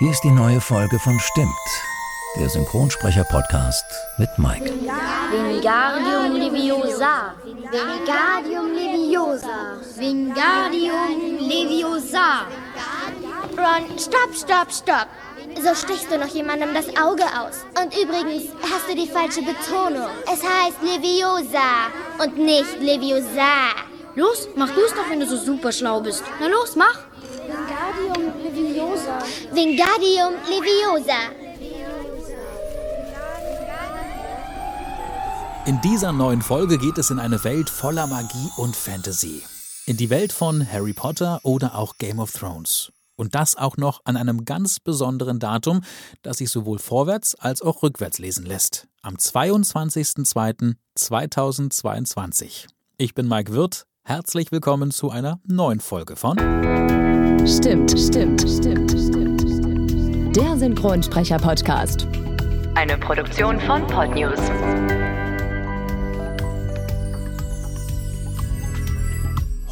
Hier ist die neue Folge von Stimmt, der Synchronsprecher-Podcast mit Mike. Wingardium Leviosa. Wingardium Leviosa. Wingardium Leviosa. Ron, stopp, stopp, stopp. So stichst du noch jemandem das Auge aus. Und übrigens hast du die falsche Betonung. Es heißt Leviosa und nicht Leviosa. Los, mach du es doch, wenn du so super schlau bist. Na los, mach. Wingardium Leviosa. In dieser neuen Folge geht es in eine Welt voller Magie und Fantasy. In die Welt von Harry Potter oder auch Game of Thrones. Und das auch noch an einem ganz besonderen Datum, das sich sowohl vorwärts als auch rückwärts lesen lässt. Am 22.02.2022. Ich bin Mike Wirth. Herzlich willkommen zu einer neuen Folge von Stimmt, stimmt, stimmt, stimmt, stimmt. Der Synchronsprecher-Podcast. Eine Produktion von Podnews.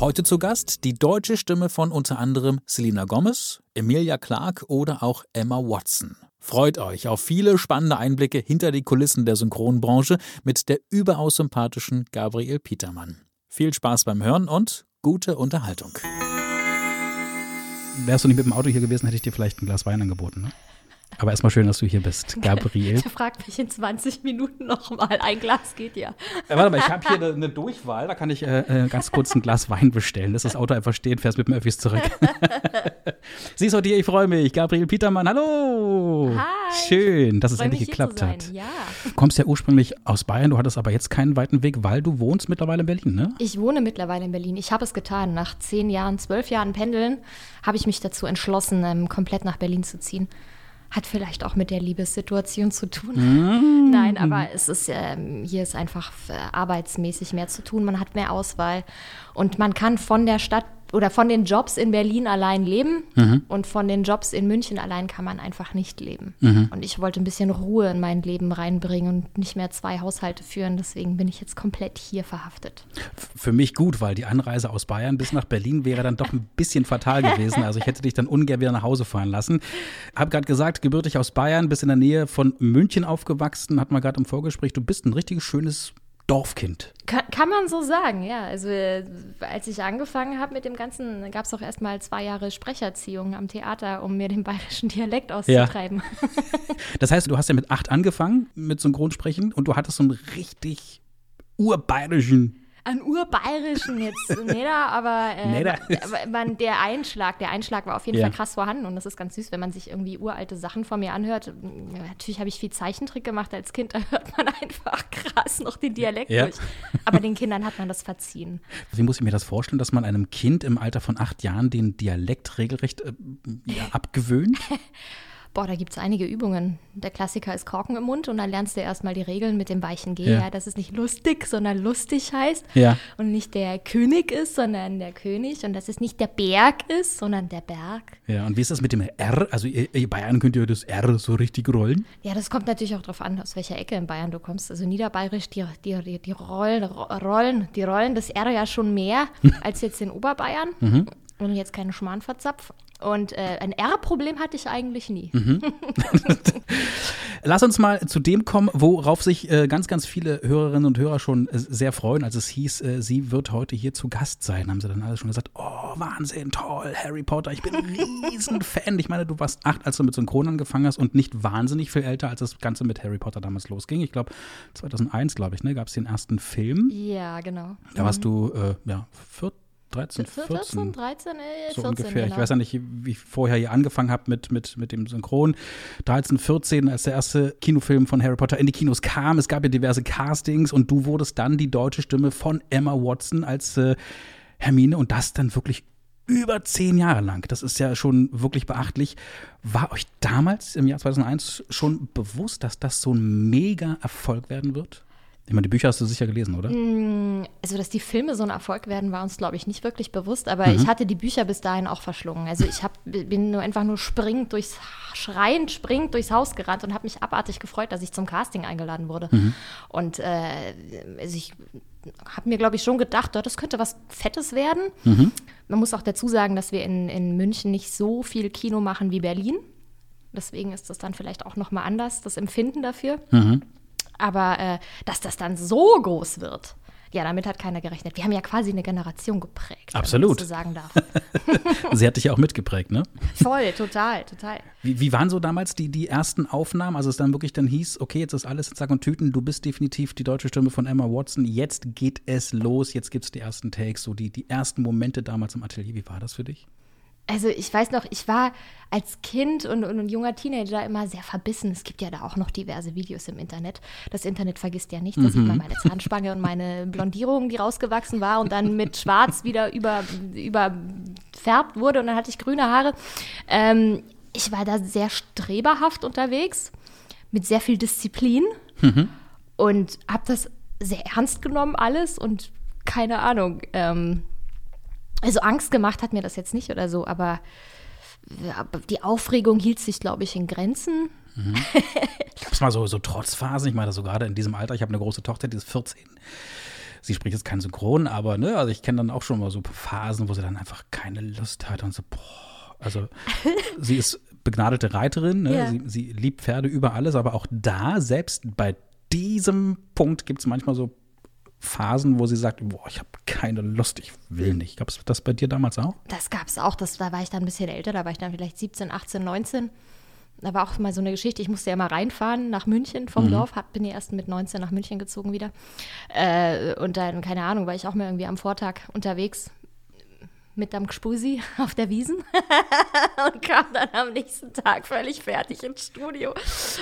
Heute zu Gast die deutsche Stimme von unter anderem Selena Gomez, Emilia Clarke oder auch Emma Watson. Freut euch auf viele spannende Einblicke hinter die Kulissen der Synchronbranche mit der überaus sympathischen Gabriel Petermann. Viel Spaß beim Hören und gute Unterhaltung. Wärst du nicht mit dem Auto hier gewesen, hätte ich dir vielleicht ein Glas Wein angeboten. Ne? Aber erstmal schön, dass du hier bist, Gabriel. Der fragt mich in 20 Minuten nochmal. Ein Glas geht ja. Äh, warte mal, ich habe hier eine Durchwahl. Da kann ich äh, äh, ganz kurz ein Glas Wein bestellen. Lass das Auto einfach stehen, fährst mit dem Öffis zurück. Siehst du dir, ich freue mich. Gabriel Petermann, hallo. Hi. Schön, dass es endlich geklappt hat. Ja. Du kommst ja ursprünglich aus Bayern, du hattest aber jetzt keinen weiten Weg, weil du wohnst mittlerweile in Berlin, ne? Ich wohne mittlerweile in Berlin. Ich habe es getan. Nach zehn Jahren, zwölf Jahren Pendeln habe ich mich dazu entschlossen, ähm, komplett nach Berlin zu ziehen. Hat vielleicht auch mit der Liebessituation zu tun. Nein, aber es ist, ähm, hier ist einfach arbeitsmäßig mehr zu tun. Man hat mehr Auswahl und man kann von der Stadt oder von den Jobs in Berlin allein leben und von den Jobs in München allein kann man einfach nicht leben. Und ich wollte ein bisschen Ruhe in mein Leben reinbringen und nicht mehr zwei Haushalte führen. Deswegen bin ich jetzt komplett hier verhaftet. Für mich gut, weil die Anreise aus Bayern bis nach Berlin wäre dann doch ein bisschen fatal gewesen. Also ich hätte dich dann ungern wieder nach Hause fahren lassen. Hab gerade gesagt, gebürtig aus Bayern, bis in der Nähe von München aufgewachsen, hat man gerade im Vorgespräch. Du bist ein richtiges schönes Dorfkind. Kann, kann man so sagen, ja. Also äh, als ich angefangen habe mit dem Ganzen, gab es auch erst mal zwei Jahre Sprecherziehung am Theater, um mir den bayerischen Dialekt auszutreiben. Das heißt, du hast ja mit acht angefangen mit Synchronsprechen und du hattest so einen richtig urbayerischen An urbayerischen jetzt nicht, aber, äh, man, der Einschlag, der Einschlag war auf jeden Ja. Fall krass vorhanden und das ist ganz süß, wenn man sich irgendwie uralte Sachen von mir anhört. Natürlich habe ich viel Zeichentrick gemacht als Kind, da hört man einfach krass noch den Dialekt Ja. durch. Aber den Kindern hat man das verziehen. Wie muss ich mir das vorstellen, dass man einem Kind im Alter von acht Jahren den Dialekt regelrecht äh, ja, abgewöhnt? Boah, da gibt es einige Übungen. Der Klassiker ist Korken im Mund und dann lernst du erstmal die Regeln mit dem weichen G, Ja. ja. dass es nicht lustig, sondern lustig heißt. Ja. Und nicht der König ist, sondern der König. Und dass es nicht der Berg ist, sondern der Berg. Ja, und wie ist das mit dem R? Also ihr Bayern könnt ihr das R so richtig rollen? Ja, das kommt natürlich auch darauf an, aus welcher Ecke in Bayern du kommst. Also niederbayerisch, die, die, die, die rollen, ro- rollen, die rollen das R ja schon mehr als jetzt in Oberbayern. Und jetzt keine Schmarrn verzapf. Und äh, ein R-Problem hatte ich eigentlich nie. Lass uns mal zu dem kommen, worauf sich äh, ganz, ganz viele Hörerinnen und Hörer schon äh, sehr freuen, als es hieß, äh, sie wird heute hier zu Gast sein. Haben sie dann alle schon gesagt, oh, Wahnsinn, toll, Harry Potter, ich bin ein riesen Fan. Ich meine, du warst acht, als du mit Synchron angefangen hast und nicht wahnsinnig viel älter, als das Ganze mit Harry Potter damals losging. Ich glaube, 2001, glaube ich, ne, gab es den ersten Film. Ja, genau. Da warst du, äh, ja, 14, 13, 14. 14, 13, äh, so 14, ungefähr. genau. Ich weiß ja nicht, wie ich vorher hier angefangen habe mit, mit, mit dem Synchron. 13, 14, als der erste Kinofilm von Harry Potter in die Kinos kam. Es gab ja diverse Castings und du wurdest dann die deutsche Stimme von Emma Watson als äh, Hermine und das dann wirklich über zehn Jahre lang. Das ist ja schon wirklich beachtlich. War euch damals im Jahr 2001 schon bewusst, dass das so ein mega Erfolg werden wird? Ich meine, die Bücher hast du sicher gelesen, oder? Also, dass die Filme so ein Erfolg werden, war uns, glaube ich, nicht wirklich bewusst. Aber Mhm. ich hatte die Bücher bis dahin auch verschlungen. Also, ich hab, bin nur einfach nur springend durchs, schreiend, springend durchs Haus gerannt und habe mich abartig gefreut, dass ich zum Casting eingeladen wurde. Mhm. Und äh, also ich habe mir, glaube ich, schon gedacht, oh, das könnte was Fettes werden. Mhm. Man muss auch dazu sagen, dass wir in, in München nicht so viel Kino machen wie Berlin. Deswegen ist das dann vielleicht auch noch mal anders, das Empfinden dafür. Mhm. Aber äh, dass das dann so groß wird, ja, damit hat keiner gerechnet. Wir haben ja quasi eine Generation geprägt. Absolut. Wenn so sagen darf. Sie hat dich ja auch mitgeprägt, ne? Voll, total, total. Wie, wie waren so damals die, die ersten Aufnahmen? Also es dann wirklich dann hieß, okay, jetzt ist alles in Sack und Tüten, du bist definitiv die deutsche Stimme von Emma Watson, jetzt geht es los, jetzt gibt es die ersten Takes, so die, die ersten Momente damals im Atelier. Wie war das für dich? Also ich weiß noch, ich war als Kind und, und, und, junger Teenager immer sehr verbissen. Es gibt ja da auch noch diverse Videos im Internet. Das Internet vergisst ja nicht. Da sieht man meine Zahnspange und meine Blondierung, die rausgewachsen war und dann mit Schwarz wieder über, überfärbt wurde und dann hatte ich grüne Haare. Ähm, ich war da sehr streberhaft unterwegs, mit sehr viel Disziplin Mhm. und habe das sehr ernst genommen alles und keine Ahnung. Ähm, also Angst gemacht hat mir das jetzt nicht oder so, aber die Aufregung hielt sich, glaube ich, in Grenzen. Gab es mal so, so Trotzphasen? Ich meine, so gerade in diesem Alter, ich habe eine große Tochter, die ist 14. Sie spricht jetzt kein Synchron, aber ne, also ich kenne dann auch schon mal so Phasen, wo sie dann einfach keine Lust hat und so, boah, also sie ist begnadete Reiterin, ne? Ja. sie, sie liebt Pferde über alles, aber auch da, selbst bei diesem Punkt gibt es manchmal so Phasen, wo sie sagt, boah, ich habe keine Lust, ich will nicht. Gab es das bei dir damals auch? Das gab es auch, das, da war ich dann ein bisschen älter, da war ich dann vielleicht 17, 18, 19. Da war auch mal so eine Geschichte, ich musste ja mal reinfahren nach München vom Dorf, hab, bin ja erst mit 19 nach München gezogen wieder. Äh, und dann, keine Ahnung, war ich auch mal irgendwie am Vortag unterwegs mit am Gspusi auf der Wiesen und kam dann am nächsten Tag völlig fertig ins Studio.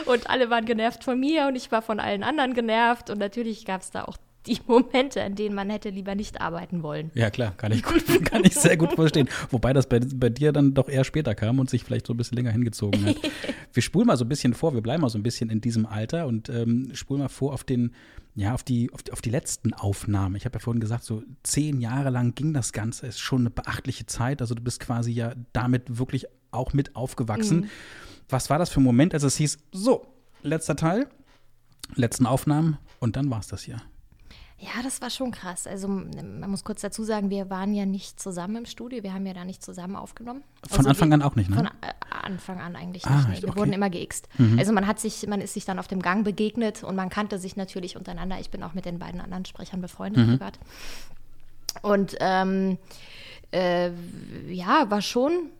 Und alle waren genervt von mir und ich war von allen anderen genervt. Und natürlich gab es da auch die Momente, in denen man hätte lieber nicht arbeiten wollen. Ja, klar, kann ich, gut, kann ich sehr gut verstehen. Wobei das bei, bei dir dann doch eher später kam und sich vielleicht so ein bisschen länger hingezogen hat. Wir spulen mal so ein bisschen vor, wir bleiben mal so ein bisschen in diesem Alter und ähm, spulen mal vor auf den, ja, auf die, auf die, auf die letzten Aufnahmen. Ich habe ja vorhin gesagt, so zehn Jahre lang ging das Ganze, ist schon eine beachtliche Zeit. Also du bist quasi ja damit wirklich auch mit aufgewachsen. Was war das für ein Moment, als es hieß, so, letzter Teil, letzten Aufnahmen und dann war es das hier. Ja, das war schon krass. Also m- man muss kurz dazu sagen, wir waren ja nicht zusammen im Studio, wir haben ja da nicht zusammen aufgenommen. Von Also Anfang wir- an auch nicht, ne? Von äh, Anfang an eigentlich Ah, nicht. Nee. Wir okay. wurden immer geixt. Also man hat sich, man ist sich dann auf dem Gang begegnet und man kannte sich natürlich untereinander. Ich bin auch mit den beiden anderen Sprechern befreundet privat. Und ähm, äh, ja, war schon,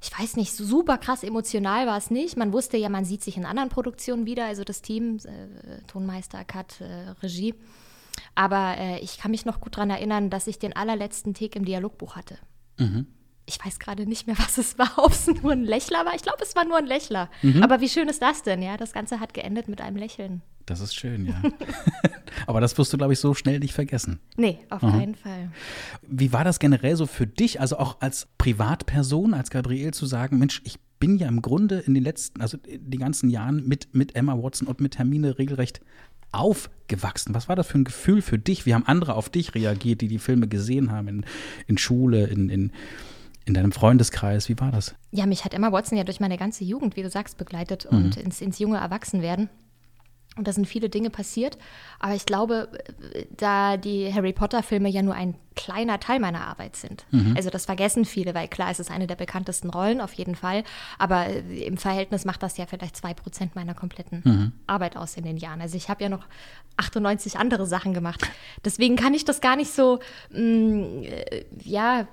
ich weiß nicht, super krass emotional war es nicht. Man wusste ja, man sieht sich in anderen Produktionen wieder, also das Team, äh, Tonmeister, Cut, äh, Regie. Aber äh, ich kann mich noch gut daran erinnern, dass ich den allerletzten Take im Dialogbuch hatte. Ich weiß gerade nicht mehr, was es war, ob es nur ein Lächler war. Ich glaube, es war nur ein Lächler. Aber wie schön ist das denn, ja? Das Ganze hat geendet mit einem Lächeln. Das ist schön, ja. Aber das wirst du, glaube ich, so schnell nicht vergessen. Nee, auf keinen Fall. Wie war das generell so für dich, also auch als Privatperson, als Gabriel zu sagen, Mensch, ich bin ja im Grunde in den letzten, also die ganzen Jahren mit, mit Emma Watson und mit Hermine regelrecht aufgewachsen. Was war das für ein Gefühl für dich? Wie haben andere auf dich reagiert, die die Filme gesehen haben in, in Schule, in, in, in deinem Freundeskreis? Wie war das? Ja, mich hat Emma Watson ja durch meine ganze Jugend, wie du sagst, begleitet und ins, ins junge Erwachsenwerden. Und da sind viele Dinge passiert. Aber ich glaube, da die Harry Potter-Filme ja nur ein kleiner Teil meiner Arbeit sind. Also das vergessen viele, weil klar, es ist eine der bekanntesten Rollen, auf jeden Fall. Aber äh, im Verhältnis macht das ja vielleicht zwei Prozent meiner kompletten Arbeit aus in den Jahren. Also ich habe ja noch 98 andere Sachen gemacht. Deswegen kann ich das gar nicht so, mh, äh, ja,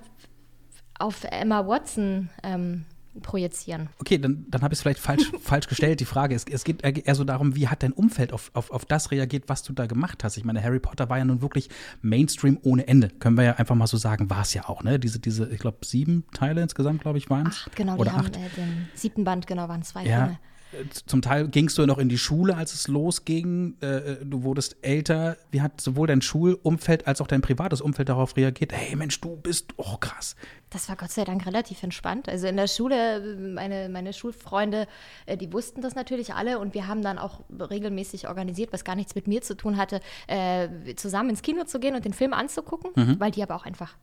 auf Emma Watson ähm, projizieren. Okay, dann, dann habe ich es vielleicht falsch, falsch gestellt. Die Frage ist, es geht eher so darum, wie hat dein Umfeld auf, auf, auf das reagiert, was du da gemacht hast? Ich meine, Harry Potter war ja nun wirklich Mainstream ohne Ende. Können wir ja einfach mal so sagen, war es ja auch, ne? Diese, diese ich glaube, sieben Teile insgesamt, glaube ich, waren es. Genau, Oder haben acht. äh, den siebten Band, genau, waren zwei Ja. Filme. Äh, Zum Teil gingst du noch in die Schule, als es losging. Äh, Du wurdest älter. Wie hat sowohl dein Schulumfeld als auch dein privates Umfeld darauf reagiert? Hey Mensch, du bist, oh krass. Das war Gott sei Dank relativ entspannt. Also in der Schule, äh, meine, meine Schulfreunde, äh, die wussten das natürlich alle und wir haben dann auch regelmäßig organisiert, was gar nichts mit mir zu tun hatte, äh, zusammen ins Kino zu gehen und den Film anzugucken, weil die aber auch einfach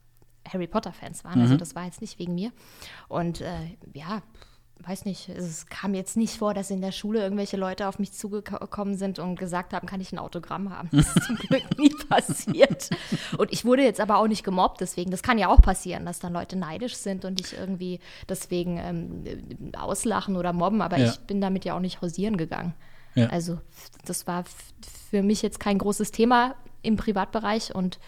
Harry Potter-Fans waren. Also das war jetzt nicht wegen mir. Und äh, ja, weiß nicht, es kam jetzt nicht vor, dass in der Schule irgendwelche Leute auf mich zugekommen sind und gesagt haben, kann ich ein Autogramm haben. Das ist zum Glück nie passiert. Und ich wurde jetzt aber auch nicht gemobbt, deswegen, das kann ja auch passieren, dass dann Leute neidisch sind und dich irgendwie deswegen ähm, auslachen oder mobben, aber ja. ich bin damit ja auch nicht hausieren gegangen. Ja. Also das war für mich jetzt kein großes Thema im Privatbereich und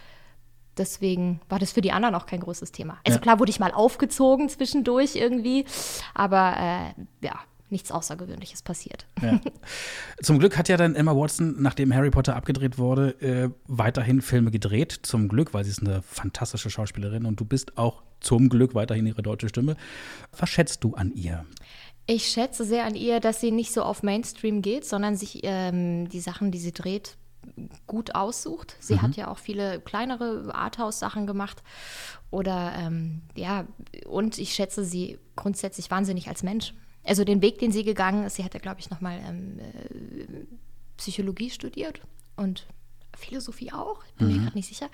deswegen war das für die anderen auch kein großes Thema. Also ja. klar wurde ich mal aufgezogen zwischendurch irgendwie, aber äh, ja, nichts Außergewöhnliches passiert. Ja. Zum Glück hat ja dann Emma Watson, nachdem Harry Potter abgedreht wurde, äh, weiterhin Filme gedreht. Zum Glück, weil sie ist eine fantastische Schauspielerin und du bist auch zum Glück weiterhin ihre deutsche Stimme. Was schätzt du an ihr? Ich schätze sehr an ihr, dass sie nicht so auf Mainstream geht, sondern sich ähm, die Sachen, die sie dreht, gut aussucht. Sie mhm. hat ja auch viele kleinere Arthouse-Sachen gemacht. Oder ähm, ja, und ich schätze sie grundsätzlich wahnsinnig als Mensch. Also den Weg, den sie gegangen ist, sie hat ja, glaube ich, nochmal ähm, äh, Psychologie studiert und Philosophie auch, ich bin mhm. mir gerade nicht sicher.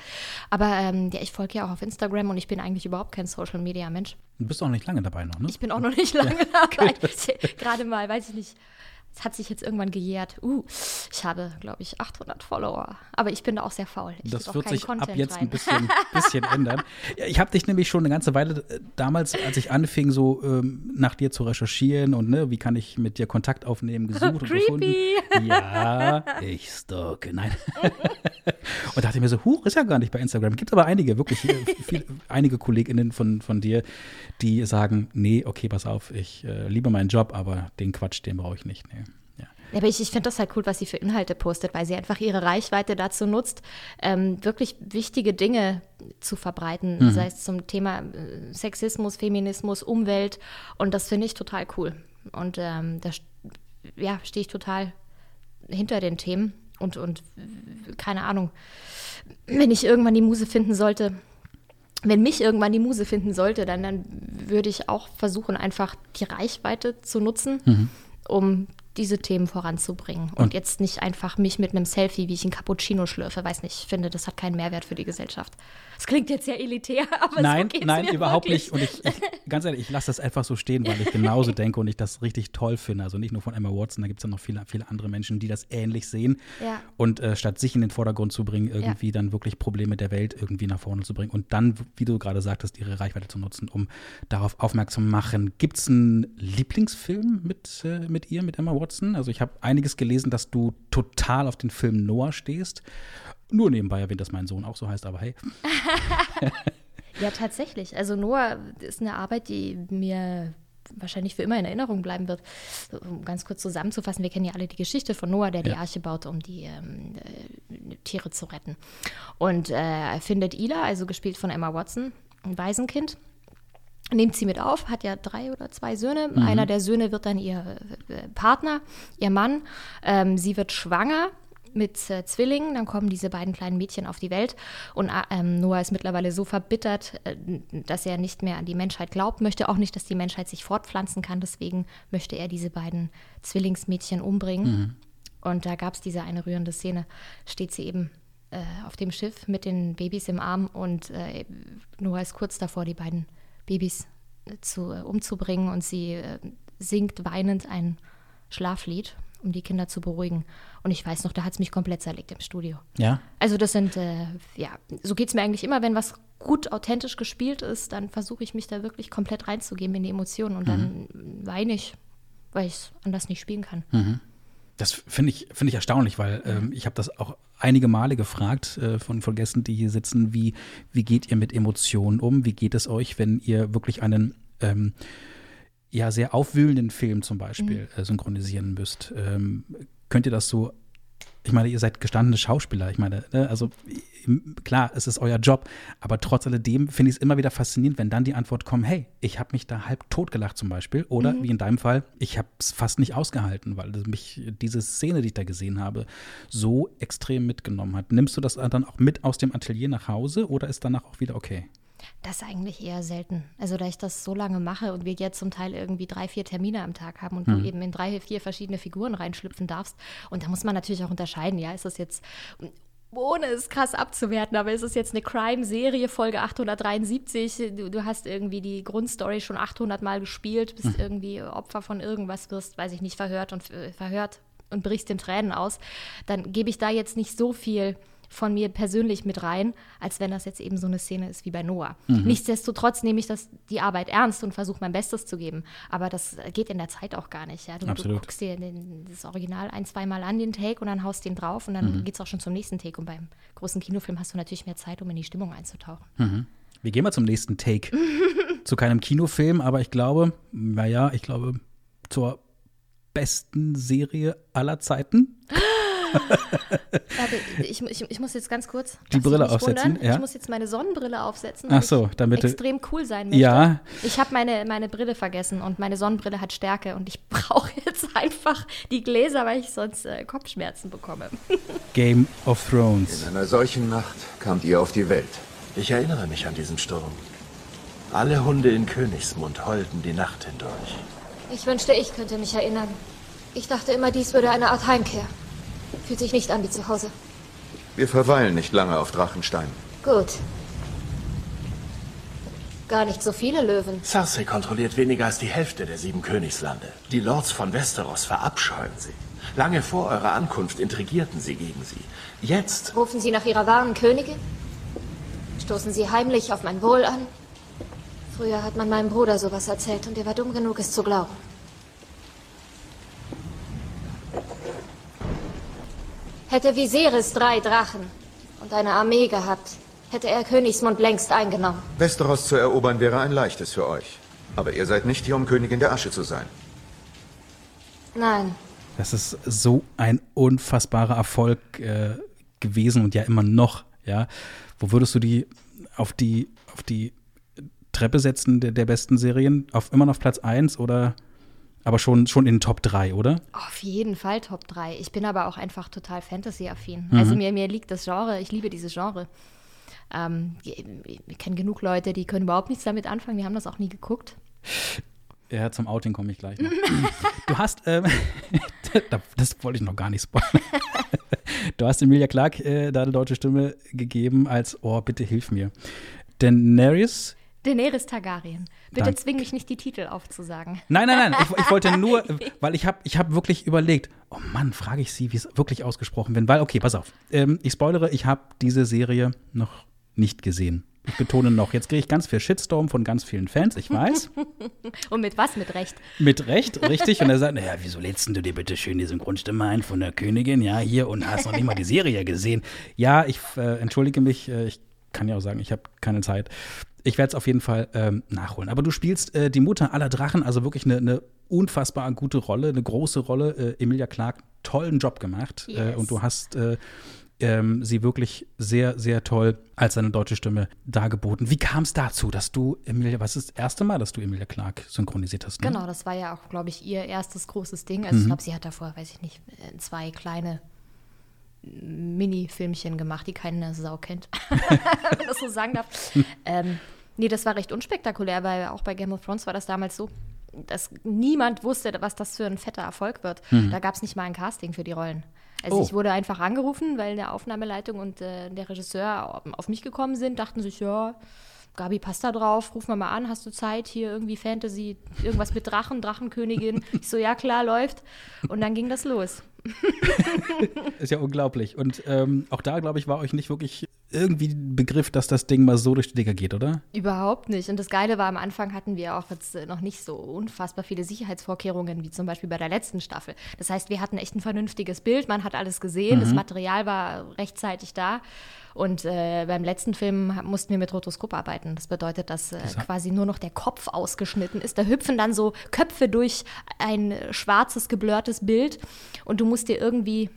Aber ähm, ja, ich folge ja auch auf Instagram und ich bin eigentlich überhaupt kein Social Media Mensch. Du bist auch nicht lange dabei noch, ne? Ich bin auch noch nicht lange ja, dabei. Gerade mal, weiß ich nicht, es hat sich jetzt irgendwann gejährt. Uh, ich habe, glaube ich, 800 Follower. Aber ich bin da auch sehr faul. Ich das wird sich Content ab jetzt rein. ein bisschen, bisschen ändern. Ich habe dich nämlich schon eine ganze Weile äh, damals, als ich anfing, so ähm, nach dir zu recherchieren und ne, wie kann ich mit dir Kontakt aufnehmen, gesucht und gefunden. Ja, ich stalke. Nein. und dachte mir so, huch, ist ja gar nicht bei Instagram. Gibt aber einige, wirklich viel, einige KollegInnen von, von dir, die sagen, nee, okay, pass auf, ich äh, liebe meinen Job, aber den Quatsch, den brauche ich nicht. Nee. Ja, aber ich, ich finde das halt cool, was sie für Inhalte postet, weil sie einfach ihre Reichweite dazu nutzt, ähm, wirklich wichtige Dinge zu verbreiten, mhm. sei es zum Thema äh, Sexismus, Feminismus, Umwelt. Und das finde ich total cool. Und ähm, da ja, stehe ich total hinter den Themen. Und, und keine Ahnung, wenn ich irgendwann die Muse finden sollte, wenn mich irgendwann die Muse finden sollte, dann, dann würde ich auch versuchen, einfach die Reichweite zu nutzen, mhm. um diese Themen voranzubringen und, und, jetzt nicht einfach mich mit einem Selfie, wie ich ein Cappuccino schlürfe, weiß nicht, ich finde, das hat keinen Mehrwert für die Gesellschaft. Das klingt jetzt sehr elitär, aber nein, so nein, überhaupt wirklich. nicht. Und ich, ich, ganz ehrlich, ich lasse das einfach so stehen, weil ich genauso denke und ich das richtig toll finde. Also nicht nur von Emma Watson, da gibt es ja noch viele, viele andere Menschen, die das ähnlich sehen. Ja. Und äh, statt sich in den Vordergrund zu bringen, irgendwie ja. dann wirklich Probleme der Welt irgendwie nach vorne zu bringen und dann, wie du gerade sagtest, ihre Reichweite zu nutzen, um darauf aufmerksam zu machen. Gibt es einen Lieblingsfilm mit, äh, mit ihr, mit Emma Watson? Also ich habe einiges gelesen, dass du total auf den Film Noah stehst. Nur nebenbei erwähnt, dass mein Sohn auch so heißt, aber hey. ja, tatsächlich. Also Noah ist eine Arbeit, die mir wahrscheinlich für immer in Erinnerung bleiben wird. Um ganz kurz zusammenzufassen, wir kennen ja alle die Geschichte von Noah, der ja. die Arche baut, um die ähm, äh, Tiere zu retten. Und äh, er findet Ila, also gespielt von Emma Watson, ein Waisenkind, nimmt sie mit auf, hat ja drei oder zwei Söhne. Mhm. Einer der Söhne wird dann ihr äh, Partner, ihr Mann. Ähm, sie wird schwanger mit äh, Zwillingen. Dann kommen diese beiden kleinen Mädchen auf die Welt. Und äh, ähm, Noah ist mittlerweile so verbittert, äh, dass er nicht mehr an die Menschheit glaubt, möchte auch nicht, dass die Menschheit sich fortpflanzen kann. Deswegen möchte er diese beiden Zwillingsmädchen umbringen. Mhm. Und da gab es diese eine rührende Szene. Steht sie eben äh, auf dem Schiff mit den Babys im Arm und äh, Noah ist kurz davor, die beiden Babys äh, zu, umzubringen. Und sie singt weinend ein Schlaflied um die Kinder zu beruhigen. Und ich weiß noch, da hat es mich komplett zerlegt im Studio. Ja. Also das sind, äh, ja, so geht es mir eigentlich immer, wenn was gut authentisch gespielt ist, dann versuche ich mich da wirklich komplett reinzugeben in die Emotionen und mhm. dann weine ich, weil ich es anders nicht spielen kann. Mhm. Das finde ich, find ich erstaunlich, weil ähm, ich habe das auch einige Male gefragt äh, von, von Gästen, die hier sitzen, wie, wie geht ihr mit Emotionen um? Wie geht es euch, wenn ihr wirklich einen ähm, ja sehr aufwühlenden Film zum Beispiel mhm. äh, synchronisieren müsst. Ähm, könnt ihr das so ich meine, ihr seid gestandene Schauspieler. Ich meine, ne, also klar, es ist euer Job, aber trotz alledem finde ich es immer wieder faszinierend, wenn dann die Antwort kommt, hey, ich habe mich da halb totgelacht zum Beispiel. Oder mhm. wie in deinem Fall, ich habe es fast nicht ausgehalten, weil mich diese Szene, die ich da gesehen habe, so extrem mitgenommen hat. Nimmst du das dann auch mit aus dem Atelier nach Hause oder ist danach auch wieder okay? Das eigentlich eher selten. Also da ich das so lange mache und wir jetzt zum Teil irgendwie drei, vier Termine am Tag haben und mhm. du eben in drei, vier verschiedene Figuren reinschlüpfen darfst. Und da muss man natürlich auch unterscheiden, ja, ist das jetzt ohne es krass abzuwerten, aber es ist jetzt eine Crime-Serie, Folge 873. Du, du, hast irgendwie die Grundstory schon 800 Mal gespielt, bist hm. irgendwie Opfer von irgendwas, wirst, weiß ich nicht, verhört und äh, verhört und brichst in Tränen aus. Dann gebe ich da jetzt nicht so viel von mir persönlich mit rein, als wenn das jetzt eben so eine Szene ist wie bei Noah. Mhm. Nichtsdestotrotz nehme ich das, die Arbeit ernst und versuche mein Bestes zu geben. Aber das geht in der Zeit auch gar nicht. Ja? Du, du guckst dir den, das Original ein, zweimal an, den Take, und dann haust den drauf und dann mhm. geht es auch schon zum nächsten Take. Und beim großen Kinofilm hast du natürlich mehr Zeit, um in die Stimmung einzutauchen. Mhm. Wir gehen mal zum nächsten Take. zu keinem Kinofilm, aber ich glaube, naja, ich glaube, zur besten Serie aller Zeiten. ich, ich, ich, muss jetzt ganz kurz die Brille aufsetzen. Ja. Ich muss jetzt meine Sonnenbrille aufsetzen. Ach so, damit extrem cool sein möchte. Ja. Ich habe meine, meine Brille vergessen und meine Sonnenbrille hat Stärke und ich brauche jetzt einfach die Gläser, weil ich sonst äh, Kopfschmerzen bekomme. Game of Thrones. In einer solchen Nacht kamt ihr auf die Welt. Ich erinnere mich an diesen Sturm. Alle Hunde in Königsmund heulten die Nacht hindurch. Ich wünschte, ich könnte mich erinnern. Ich dachte immer, dies würde eine Art Heimkehr. Fühlt sich nicht an wie zu Hause. Wir verweilen nicht lange auf Drachenstein. Gut. Gar nicht so viele Löwen. Cersei kontrolliert weniger als die Hälfte der sieben Königslande. Die Lords von Westeros verabscheuen sie. Lange vor eurer Ankunft intrigierten sie gegen sie. Jetzt... Rufen sie nach ihrer wahren Königin? Stoßen sie heimlich auf mein Wohl an? Früher hat man meinem Bruder sowas erzählt und er war dumm genug, es zu glauben. Hätte Viserys drei Drachen und eine Armee gehabt, hätte er Königsmund längst eingenommen. Westeros zu erobern wäre ein leichtes für euch. Aber ihr seid nicht hier, um Königin der Asche zu sein. Nein. Das ist so ein unfassbarer Erfolg äh, gewesen und ja immer noch, ja. Wo würdest du die auf die, auf die Treppe setzen der, der besten Serien? Auf, immer noch auf Platz 1 oder aber schon, schon in den Top 3, oder? Auf jeden Fall Top 3. Ich bin aber auch einfach total Fantasy-affin. Mhm. Also mir, mir liegt das Genre, ich liebe dieses Genre. Ähm, wir kennen genug Leute, die können überhaupt nichts damit anfangen, die haben das auch nie geguckt. Ja, zum Outing komme ich gleich noch. du hast, ähm, das wollte ich noch gar nicht spoilern. Du hast Emilia Clark äh, da eine deutsche Stimme gegeben als, oh, bitte hilf mir. Daenerys Daenerys Targaryen. Bitte Dank. zwing mich nicht, die Titel aufzusagen. Nein, nein, nein. Ich, ich wollte nur, weil ich habe ich hab wirklich überlegt, oh Mann, frage ich sie, wie es wirklich ausgesprochen wird. Weil, okay, pass auf. Ähm, ich spoilere, ich habe diese Serie noch nicht gesehen. Ich betone noch, jetzt kriege ich ganz viel Shitstorm von ganz vielen Fans, ich weiß. Und mit was? Mit Recht? Mit Recht, richtig. Und er sagt, naja, wieso lädst du dir bitte schön die Synchronstimme ein von der Königin? Ja, hier und hast noch nicht mal die Serie gesehen. Ja, ich äh, entschuldige mich, äh, ich kann ja auch sagen, ich habe keine Zeit. Ich werde es auf jeden Fall ähm, nachholen. Aber du spielst äh, die Mutter aller Drachen, also wirklich eine, eine unfassbar gute Rolle, eine große Rolle. Äh, Emilia Clark, tollen Job gemacht. Äh, yes. Äh, und du hast äh, ähm, sie wirklich sehr, sehr toll als seine deutsche Stimme dargeboten. Wie kam es dazu, dass du Emilia, was ist das erste Mal, dass du Emilia Clark synchronisiert hast? Ne? Genau, das war ja auch, glaube ich, ihr erstes großes Ding. Also mhm. ich glaube, sie hat davor, weiß ich nicht, äh, zwei kleine Mini-Filmchen gemacht, die keine Sau kennt, wenn man das so sagen darf. ähm, Nee, das war recht unspektakulär, weil auch bei Game of Thrones war das damals so, dass niemand wusste, was das für ein fetter Erfolg wird. Mhm. Da gab es nicht mal ein Casting für die Rollen. Also oh. ich wurde einfach angerufen, weil der Aufnahmeleitung und äh, der Regisseur auf mich gekommen sind, dachten sich, ja, Gabi, passt da drauf, ruf mal mal an, hast du Zeit, hier irgendwie Fantasy, irgendwas mit Drachen, Drachenkönigin. Ich so, ja klar, läuft. Und dann ging das los. ist ja unglaublich. Und ähm, auch da, glaube ich, war euch nicht wirklich irgendwie ein Begriff, dass das Ding mal so durch die Dicker geht, oder? Überhaupt nicht. Und das Geile war, am Anfang hatten wir auch jetzt äh, noch nicht so unfassbar viele Sicherheitsvorkehrungen, wie zum Beispiel bei der letzten Staffel. Das heißt, wir hatten echt ein vernünftiges Bild, man hat alles gesehen, mhm. das Material war rechtzeitig da. Und äh, beim letzten Film mussten wir mit Rotoskop arbeiten. Das bedeutet, dass äh, quasi nur noch der Kopf ausgeschnitten ist. Da hüpfen dann so Köpfe durch ein schwarzes, geblurrtes Bild und du musst dir irgendwie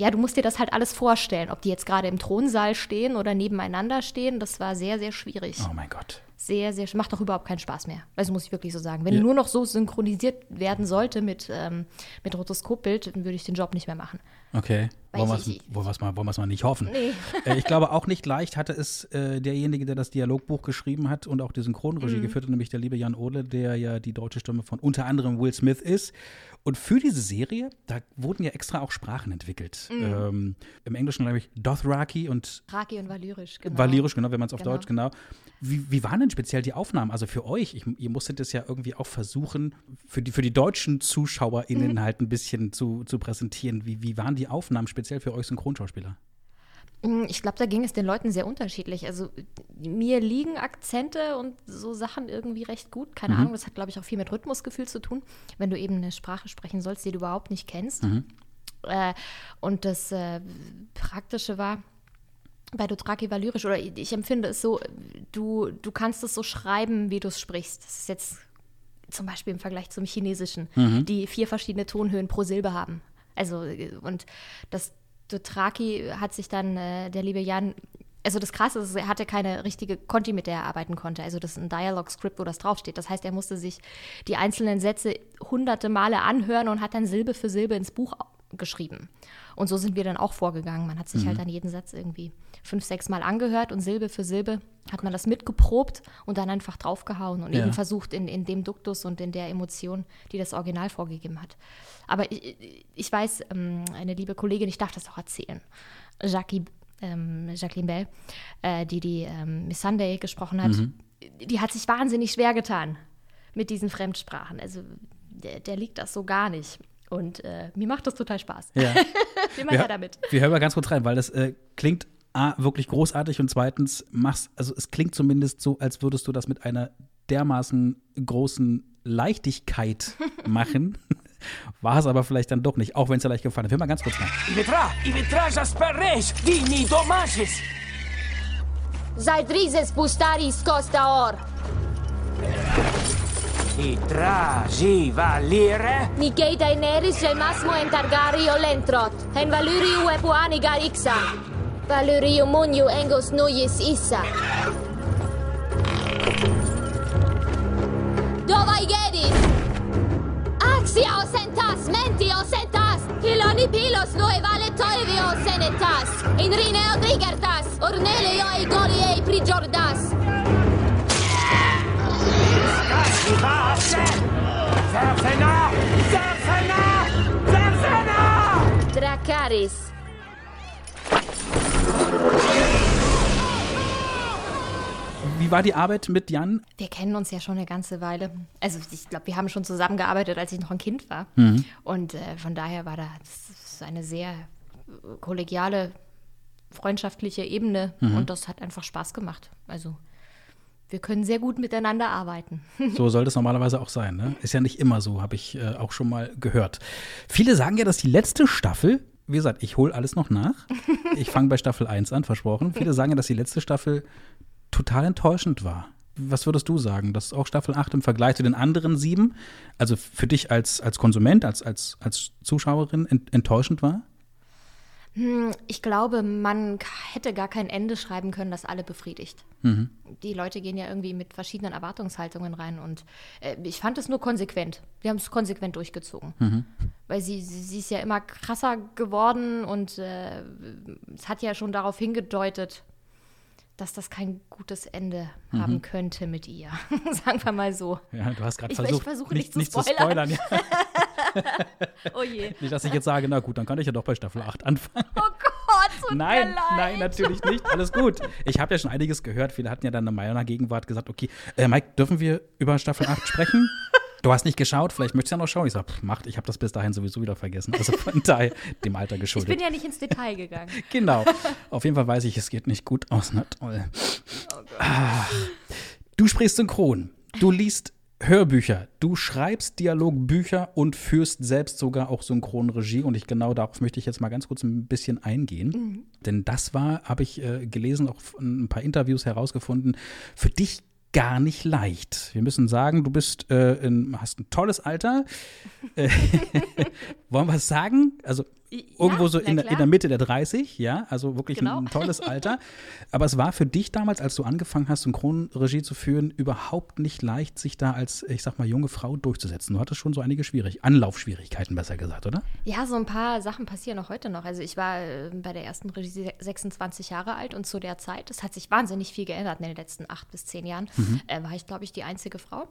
ja, du musst dir das halt alles vorstellen, ob die jetzt gerade im Thronsaal stehen oder nebeneinander stehen. Das war sehr, sehr schwierig. Oh mein Gott. Sehr, sehr, macht doch überhaupt keinen Spaß mehr. Also muss ich wirklich so sagen. Wenn ja. nur noch so synchronisiert werden sollte mit, ähm, mit Rotoskopbild, dann würde ich den Job nicht mehr machen. Okay. wollen wir es mal, mal nicht hoffen. Nee. Äh, ich glaube, auch nicht leicht hatte es äh, derjenige, der das Dialogbuch geschrieben hat und auch die Synchronregie mhm. geführt hat, nämlich der liebe Jan Ohle, der ja die deutsche Stimme von unter anderem Will Smith ist. Und für diese Serie, da wurden ja extra auch Sprachen entwickelt. Mhm. Ähm, Im Englischen, glaube ich, Dothraki und Raki und Valyrisch, genau. Valyrisch, genau, wenn man es auf genau. Deutsch, genau. Wie, wie waren denn speziell die Aufnahmen? Also für euch, ich, ihr musstet es ja irgendwie auch versuchen, für die, für die deutschen ZuschauerInnen mhm. halt ein bisschen zu, zu präsentieren. Wie, wie waren die Aufnahmen speziell für euch Synchronschauspieler? Mm, ich glaube, da ging es den Leuten sehr unterschiedlich. Also mir liegen Akzente und so Sachen irgendwie recht gut. Keine mhm. Ahnung, das hat, glaube ich, auch viel mit Rhythmusgefühl zu tun, wenn du eben eine Sprache sprechen sollst, die du überhaupt nicht kennst. Mhm. Äh, und das äh, Praktische war, bei Dothraki Valyrisch, oder ich empfinde es so, du, du kannst es so schreiben, wie du es sprichst. Das ist jetzt zum Beispiel im Vergleich zum Chinesischen, mhm. die vier verschiedene Tonhöhen pro Silbe haben. Also, und das Dothraki hat sich dann äh, der liebe Jan also das Krasse ist, er hatte keine richtige Conti, mit der er arbeiten konnte. Also das ist ein Dialog-Script, wo das draufsteht. Das heißt, er musste sich die einzelnen Sätze hunderte Male anhören und hat dann Silbe für Silbe ins Buch geschrieben. Und so sind wir dann auch vorgegangen. Man hat sich halt mhm. halt an jeden Satz irgendwie fünf, sechs Mal angehört und Silbe für Silbe hat man das mitgeprobt und dann einfach draufgehauen und ja. eben versucht, in, in dem Duktus und in der Emotion, die das Original vorgegeben hat. Aber ich, ich weiß, ähm, eine liebe Kollegin, ich darf das auch erzählen, Jackie, ähm, Jacqueline Bell, äh, die die ähm, Miss Sunday gesprochen hat, mhm. die hat sich wahnsinnig schwer getan mit diesen Fremdsprachen. Also der, der liegt das so gar nicht. Und äh, mir macht das total Spaß. Ja. wir machen ja damit. Wir hören mal ganz kurz rein, weil das äh, klingt A, wirklich großartig und zweitens machst, also es klingt zumindest so, als würdest du das mit einer dermaßen großen Leichtigkeit machen. War es aber vielleicht dann doch nicht, auch wenn es dir leicht gefallen hat. Hör mal ganz kurz rein. Rises Bustaris Costa Or. I traži valire? Nikei Daenerys el masmo en Targario lentrot. En valuriu e puani garixa. Valuriu munju engos nuyis issa. Dovai gedis! Axia osentas, menti osentas! Hiloni pilos noe vale toivio senetas! In rineo digertas, ornelio e goliei prigiordas! Sersena! Sersena! Sersena! Dracaris. Wie war die Arbeit mit Jan? Wir kennen uns ja schon eine ganze Weile. Also ich glaube, wir haben schon zusammengearbeitet, als ich noch ein Kind war. Mhm. Und äh, von daher war das eine sehr kollegiale, freundschaftliche Ebene. Mhm. Und das hat einfach Spaß gemacht. Also wir können sehr gut miteinander arbeiten. So soll das normalerweise auch sein. Ne? Ist ja nicht immer so, habe ich äh, auch schon mal gehört. Viele sagen ja, dass die letzte Staffel, wie gesagt, ich hole alles noch nach. Ich fange bei Staffel 1 an, versprochen. Viele sagen ja, dass die letzte Staffel total enttäuschend war. Was würdest du sagen, dass auch Staffel 8 im Vergleich zu den anderen sieben, also für dich als, als Konsument, als, als, als Zuschauerin enttäuschend war? Hm, ich glaube, man hätte gar kein Ende schreiben können, das alle befriedigt. Mhm. Die Leute gehen ja irgendwie mit verschiedenen Erwartungshaltungen rein und äh, ich fand es nur konsequent. Wir haben es konsequent durchgezogen. Mhm. Weil sie, sie, sie, ist ja immer krasser geworden und äh, es hat ja schon darauf hingedeutet, dass das kein gutes Ende mhm. haben könnte mit ihr. Sagen wir mal so. Ja, du hast gerade versucht, ich versuche nicht, nicht, zu spoilern. Nicht, zu spoilern ja. oh je. Nicht, dass ich jetzt sage, na gut, dann kann ich ja doch bei Staffel 8 anfangen. Oh Gott, Nein, nein, natürlich nicht. Alles gut. Ich habe ja schon einiges gehört. Viele hatten ja dann in meiner Gegenwart gesagt, okay, äh, Mike, dürfen wir über Staffel 8 sprechen? Du hast nicht geschaut, vielleicht möchtest du ja noch schauen. Ich sage, macht, ich habe das bis dahin sowieso wieder vergessen. Also von daher dem Alter geschuldet. Ich bin ja nicht ins Detail gegangen. genau. Auf jeden Fall weiß ich, es geht nicht gut aus. Na toll. Oh ah. Du sprichst synchron. Du liest Hörbücher. Du schreibst Dialogbücher und führst selbst sogar auch Synchronregie. Und ich genau darauf möchte ich jetzt mal ganz kurz ein bisschen eingehen. Mhm. Denn das war, habe ich äh, gelesen, auch ein paar Interviews herausgefunden, für dich gar nicht leicht. Wir müssen sagen, du bist äh, in, hast ein tolles Alter. Äh, wollen wir es sagen? Also irgendwo so in, in, der Mitte der 30, ja, also wirklich genau. ein, ein, tolles Alter. Aber es war für dich damals, als du angefangen hast, Synchronregie zu führen, überhaupt nicht leicht, sich da als, ich sag mal, junge Frau durchzusetzen. Du hattest schon so einige Schwierig Anlaufschwierigkeiten, besser gesagt, oder? Ja, so ein paar Sachen passieren auch heute noch. Also ich war äh, bei der ersten Regie 26 Jahre alt und zu der Zeit, es hat sich wahnsinnig viel geändert in den letzten acht bis zehn Jahren, mhm. äh, war ich, glaube ich, die einzige Frau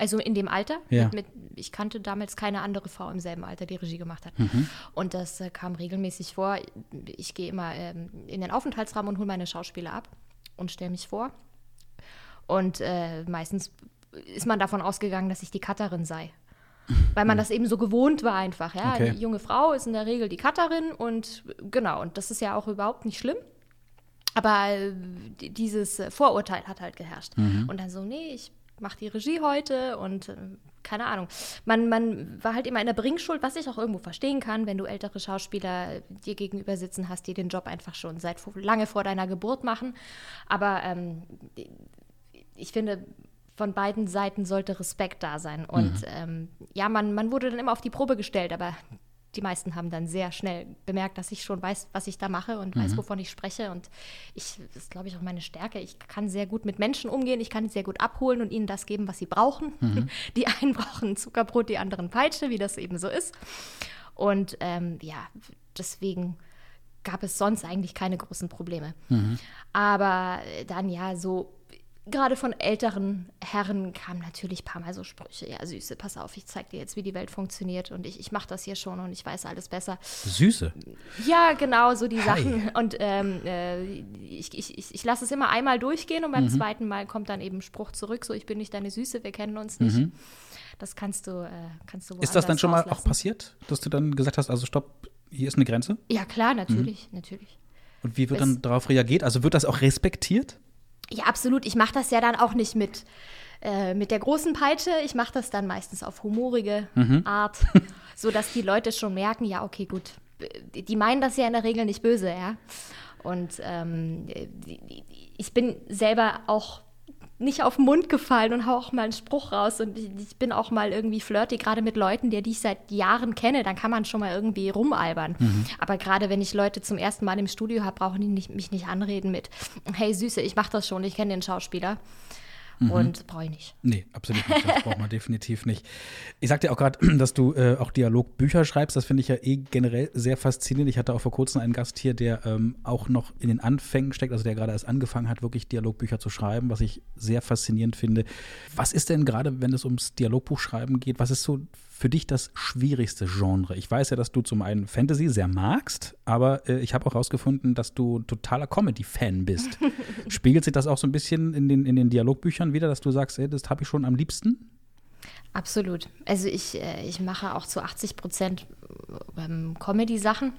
Also in dem Alter. Ja. Mit, mit, ich kannte damals keine andere Frau im selben Alter, die Regie gemacht hat. Mhm. Und das äh, kam regelmäßig vor. Ich gehe immer ähm, in den Aufenthaltsraum und hole meine Schauspieler ab und stelle mich vor. Und äh, meistens ist man davon ausgegangen, dass ich die Cutterin sei. Weil man das eben so gewohnt war einfach. Ja? Okay. Die junge Frau ist in der Regel die Cutterin und genau, und das ist ja auch überhaupt nicht schlimm. Aber äh, dieses äh, Vorurteil hat halt geherrscht. Und dann so, nee, ich mache die Regie heute und äh, keine Ahnung. Man, man war halt immer in der Bringschuld, was ich auch irgendwo verstehen kann, wenn du ältere Schauspieler dir gegenüber sitzen hast, die den Job einfach schon seit lange vor deiner Geburt machen. Aber ähm, ich finde, von beiden Seiten sollte Respekt da sein. Und ähm, ja, man, man wurde dann immer auf die Probe gestellt, aber die meisten haben dann sehr schnell bemerkt, dass ich schon weiß, was ich da mache und weiß, wovon ich spreche. Und ich, das ist, glaube ich, auch meine Stärke. Ich kann sehr gut mit Menschen umgehen, ich kann sehr gut abholen und ihnen das geben, was sie brauchen. Die einen brauchen Zuckerbrot, die anderen Peitsche, wie das eben so ist. Und ähm, ja, deswegen gab es sonst eigentlich keine großen Probleme. Aber äh, dann ja, so gerade von älteren Herren kamen natürlich ein paar Mal so Sprüche, ja Süße, pass auf, ich zeig dir jetzt, wie die Welt funktioniert und ich, ich mache das hier schon und ich weiß alles besser. Süße. Ja, genau, so die Sachen. Und ähm, äh, ich, ich, ich, ich lasse es immer einmal durchgehen und beim Mhm. zweiten Mal kommt dann eben Spruch zurück, so ich bin nicht deine Süße, wir kennen uns nicht. Das kannst du, äh, kannst du Mhm. Ist das dann schon mal auch rauslassen. passiert, dass du dann gesagt hast, also stopp, hier ist eine Grenze? Ja, klar, natürlich, natürlich. Und wie wird Es- dann darauf reagiert? Also wird das auch respektiert? Ja, absolut. Ich mache das ja dann auch nicht mit, äh, mit der großen Peitsche. Ich mache das dann meistens auf humorige Art, sodass die Leute schon merken, ja, okay, gut. äh, Die meinen das ja in der Regel nicht böse, ja. Und ähm, die- ich bin selber auch nicht auf den Mund gefallen und hau auch mal einen Spruch raus. Und ich, ich bin auch mal irgendwie flirty, gerade mit Leuten, die, die ich seit Jahren kenne. Dann kann man schon mal irgendwie rumalbern. Aber gerade wenn ich Leute zum ersten Mal im Studio habe, brauchen die nicht, mich nicht anreden mit, hey Süße, ich mache das schon, ich kenne den Schauspieler. Und brauche ich nicht. Nee, absolut nicht. Das braucht man definitiv nicht. Ich sagte ja auch gerade, dass du äh, auch Dialogbücher schreibst. Das finde ich ja eh generell sehr faszinierend. Ich hatte auch vor kurzem einen Gast hier, der ähm, auch noch in den Anfängen steckt, also der gerade erst angefangen hat, wirklich Dialogbücher zu schreiben, was ich sehr faszinierend finde. Was ist denn gerade, wenn es ums Dialogbuchschreiben geht, was ist so für dich das schwierigste Genre? Ich weiß ja, dass du zum einen Fantasy sehr magst, aber äh, ich habe auch herausgefunden, dass du totaler Comedy-Fan bist. Spiegelt sich das auch so ein bisschen in den, in den Dialogbüchern wieder, dass du sagst, ey, das habe ich schon am liebsten? Absolut. Also ich, äh, ich mache auch zu 80 Prozent ähm, Comedy-Sachen.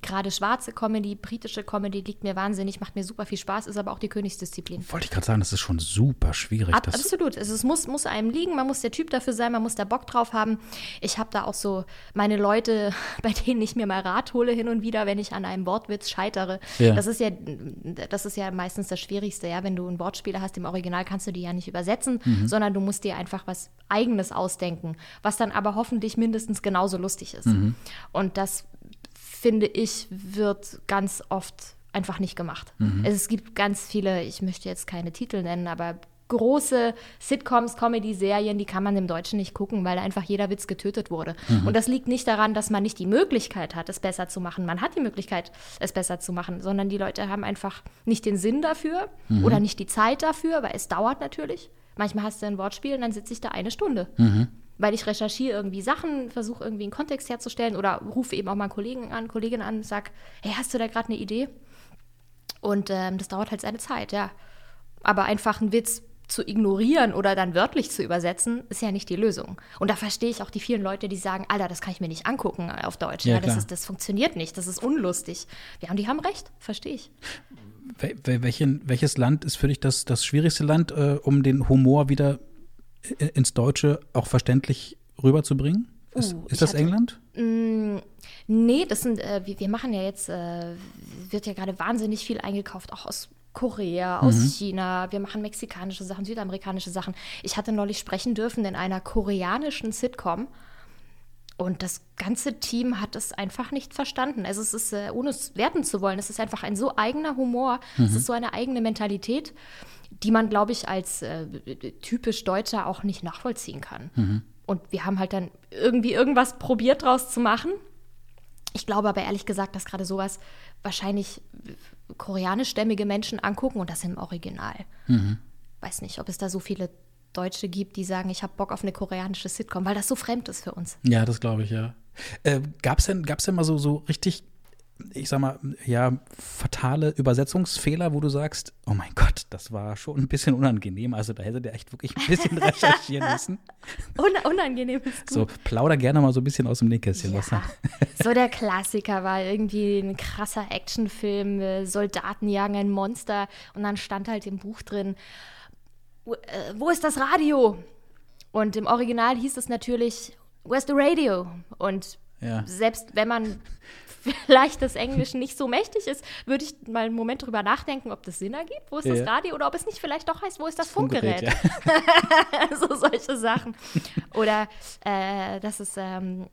Gerade schwarze Comedy, britische Comedy liegt mir wahnsinnig, macht mir super viel Spaß, ist aber auch die Königsdisziplin. Wollte ich gerade sagen, das ist schon super schwierig. Ab, Das, absolut. Also es muss, muss einem liegen, man muss der Typ dafür sein, man muss da Bock drauf haben. Ich habe da auch so meine Leute, bei denen ich mir mal Rat hole hin und wieder, wenn ich an einem Wortwitz scheitere. Ja. Das ist ja, das ist ja meistens das Schwierigste, ja. Wenn du einen Wortspieler hast, im Original kannst du die ja nicht übersetzen, Mhm. sondern du musst dir einfach was Eigenes ausdenken, was dann aber hoffentlich mindestens genauso lustig ist. Mhm. Und das finde ich, wird ganz oft einfach nicht gemacht. Mhm. Es gibt ganz viele, ich möchte jetzt keine Titel nennen, aber große Sitcoms, Comedy-Serien, die kann man im Deutschen nicht gucken, weil einfach jeder Witz getötet wurde. Mhm. Und das liegt nicht daran, dass man nicht die Möglichkeit hat, es besser zu machen. Man hat die Möglichkeit, es besser zu machen, sondern die Leute haben einfach nicht den Sinn dafür Mhm. oder nicht die Zeit dafür, weil es dauert natürlich. Manchmal hast du ein Wortspiel und dann sitze ich da eine Stunde. Mhm. Weil ich recherchiere irgendwie Sachen, versuche irgendwie einen Kontext herzustellen oder rufe eben auch mal einen Kollegen an, Kollegin an und sag, hey, hast du da gerade eine Idee? Und ähm, das dauert halt seine Zeit, ja. Aber einfach einen Witz zu ignorieren oder dann wörtlich zu übersetzen, ist ja nicht die Lösung. Und da verstehe ich auch die vielen Leute, die sagen, Alter, das kann ich mir nicht angucken auf Deutsch. Ja, Ja, das, ist, das funktioniert nicht, das ist unlustig. Ja, und die haben recht, verstehe ich. Wel- wel- welchen, welches Land ist für dich das, das schwierigste Land, äh, um den Humor wieder ins Deutsche auch verständlich rüberzubringen? Ist, Uh, ich ist das hatte- England? Nee, das sind, äh, wir, wir machen ja jetzt, äh, wird ja gerade wahnsinnig viel eingekauft, auch aus Korea, aus China. Wir machen mexikanische Sachen, südamerikanische Sachen. Ich hatte neulich sprechen dürfen in einer koreanischen Sitcom. Und das ganze Team hat es einfach nicht verstanden. Also es ist, äh, ohne es werten zu wollen, es ist einfach ein so eigener Humor, es ist so eine eigene Mentalität, die man, glaube ich, als äh, typisch Deutscher auch nicht nachvollziehen kann. Und wir haben halt dann irgendwie irgendwas probiert draus zu machen. Ich glaube aber ehrlich gesagt, dass gerade sowas wahrscheinlich koreanischstämmige Menschen angucken und das im Original. Weiß nicht, ob es da so viele Deutsche gibt, die sagen, ich habe Bock auf eine koreanische Sitcom, weil das so fremd ist für uns. Ja, das glaube ich, ja. Äh, Gab es denn, gab's denn mal so, so richtig, ich sag mal, ja, fatale Übersetzungsfehler, wo du sagst, oh mein Gott, das war schon ein bisschen unangenehm. Also da hätte der echt wirklich ein bisschen recherchieren müssen. Un unangenehm ist gut. So, plauder gerne mal so ein bisschen aus dem Nähkästchen. Ja. So der Klassiker war irgendwie ein krasser Actionfilm, äh, Soldaten jagen ein Monster und dann stand halt im Buch drin, wo, äh, wo ist das Radio? Und im Original hieß es natürlich, where's the radio? Und Ja. selbst wenn man vielleicht des Englischen nicht so mächtig ist, würde ich mal einen Moment drüber nachdenken, ob das Sinn ergibt, wo ist das Ja. Radio oder ob es nicht vielleicht doch heißt, wo ist das Funkgerät, Funkgerät? so solche Sachen. Oder äh, das ist ähm,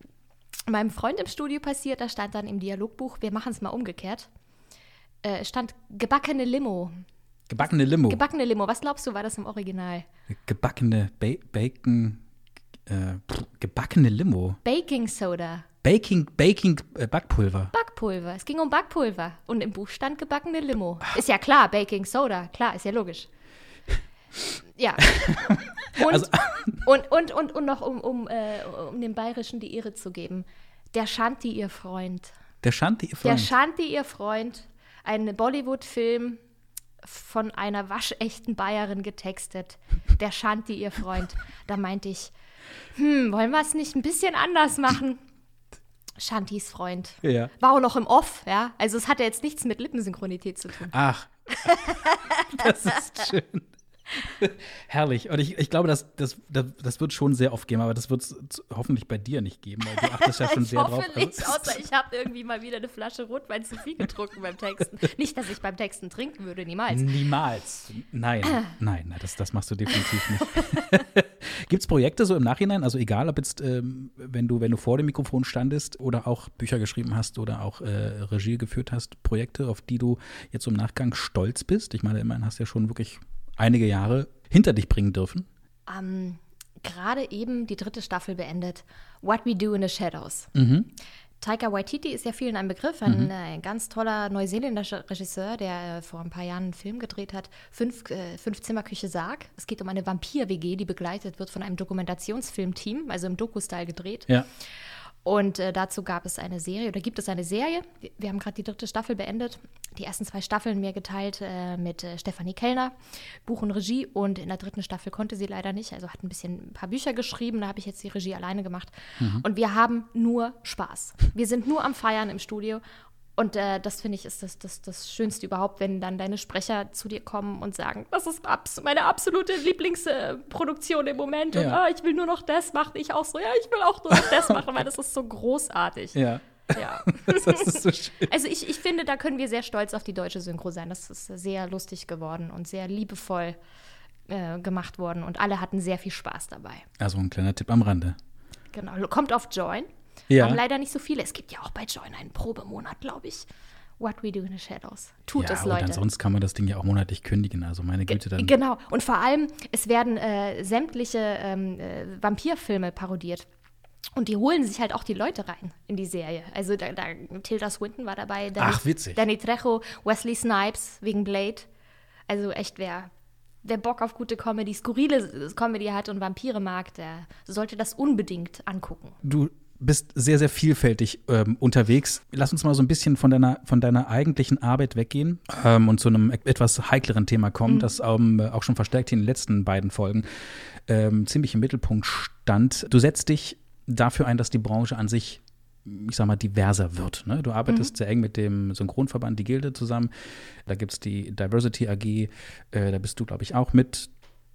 meinem Freund im Studio passiert, da stand dann im Dialogbuch, wir machen es mal umgekehrt, äh, stand gebackene Limo. Gebackene Limo. Gebackene Limo, was glaubst du, war das im Original? Gebackene ba Bacon. Äh, gebackene Limo. Baking Soda, Baking, Baking äh, Backpulver. Backpulver. Es ging um Backpulver. Und im Buch stand gebackene Limo. Ist ja klar, Baking Soda, klar, ist ja logisch. Ja. Und, Also- und, und, und, und noch, um, um, äh, um dem Bayerischen die Ehre zu geben. Der Shanti, ihr Freund. Der Shanti, ihr Der Freund. Shanti, ihr Freund. Ein Bollywood-Film von einer waschechten Bayerin getextet. Der Shanti, ihr Freund. Da meinte ich, hm, wollen wir es nicht ein bisschen anders machen? Shantis Freund. Ja. War auch noch im Off, ja. Also es hatte jetzt nichts mit Lippensynchronität zu tun. Ach, das ist schön. Herrlich. Und ich, ich glaube, das, das, das, das wird schon sehr oft geben, aber das wird es hoffentlich bei dir nicht geben, weil du achtest ja schon ich sehr hoffe drauf. nicht, Also, außer ich habe irgendwie mal wieder eine Flasche Rotwein zu viel getrunken beim Texten. Nicht, dass ich beim Texten trinken würde, niemals. Niemals. Nein, nein, nein, das, das machst du definitiv nicht. Gibt es Projekte so im Nachhinein? Also egal, ob jetzt, ähm, wenn du, wenn du vor dem Mikrofon standest oder auch Bücher geschrieben hast oder auch äh, Regie geführt hast, Projekte, auf die du jetzt im Nachgang stolz bist? Ich meine, immerhin hast du ja schon wirklich einige Jahre hinter dich bringen dürfen. ähm, gerade eben die dritte Staffel beendet. What We Do in the Shadows. Taika Waititi ist ja vielen ein Begriff, ein, äh, ein ganz toller neuseeländischer Regisseur, der äh, vor ein paar Jahren einen Film gedreht hat, Fünf, äh, Fünf Zimmerküche Sarg. Es geht um eine Vampir-WG, die begleitet wird von einem Dokumentationsfilmteam, also im Doku-Style gedreht. Ja. Und äh, dazu gab es eine Serie oder gibt es eine Serie. Wir, wir haben gerade die dritte Staffel beendet. Die ersten zwei Staffeln mir geteilt äh, mit äh, Stefanie Kellner, Buch und Regie. Und in der dritten Staffel konnte sie leider nicht. Also hat ein bisschen ein paar Bücher geschrieben. Da habe ich jetzt die Regie alleine gemacht. Und wir haben nur Spaß. Wir sind nur am Feiern im Studio. Und äh, das finde ich ist das, das, das Schönste überhaupt, wenn dann deine Sprecher zu dir kommen und sagen, das ist abs meine absolute Lieblingsproduktion im Moment. Und Ja. ah, ich will nur noch das machen. Ich auch so, ja, ich will auch nur noch das machen, weil das ist so großartig. Ja. Ja. Das ist so schön. Also ich, ich finde, da können wir sehr stolz auf die deutsche Synchro sein. Das ist sehr lustig geworden und sehr liebevoll äh, gemacht worden. Und alle hatten sehr viel Spaß dabei. Also ein kleiner Tipp am Rande. Genau. Kommt auf Join. Ja. Haben leider nicht so viele. Es gibt ja auch bei Join einen Probemonat, glaube ich. What We Do in the Shadows. Tut ja, es, und Leute. ansonsten kann man das Ding ja auch monatlich kündigen. Also meine Güte, dann. Genau. Und vor allem, es werden äh, sämtliche ähm, äh, Vampirfilme parodiert. Und die holen sich halt auch die Leute rein in die Serie. Also da, da Tilda Swinton war dabei, Danny, Ach, witzig. Danny Trejo, Wesley Snipes wegen Blade. Also echt, wer, wer Bock auf gute Comedy, skurrile Comedy hat und Vampire mag, der sollte das unbedingt angucken. Du bist sehr, sehr vielfältig ähm, unterwegs. Lass uns mal so ein bisschen von deiner, von deiner eigentlichen Arbeit weggehen ähm, und zu einem e- etwas heikleren Thema kommen, das ähm, auch schon verstärkt in den letzten beiden Folgen ähm, ziemlich im Mittelpunkt stand. Du setzt dich dafür ein, dass die Branche an sich ich sag mal, diverser wird. Ne? Du arbeitest sehr eng mit dem Synchronverband, die Gilde zusammen. Da gibt es die Diversity AG, äh, da bist du, glaube ich, auch mit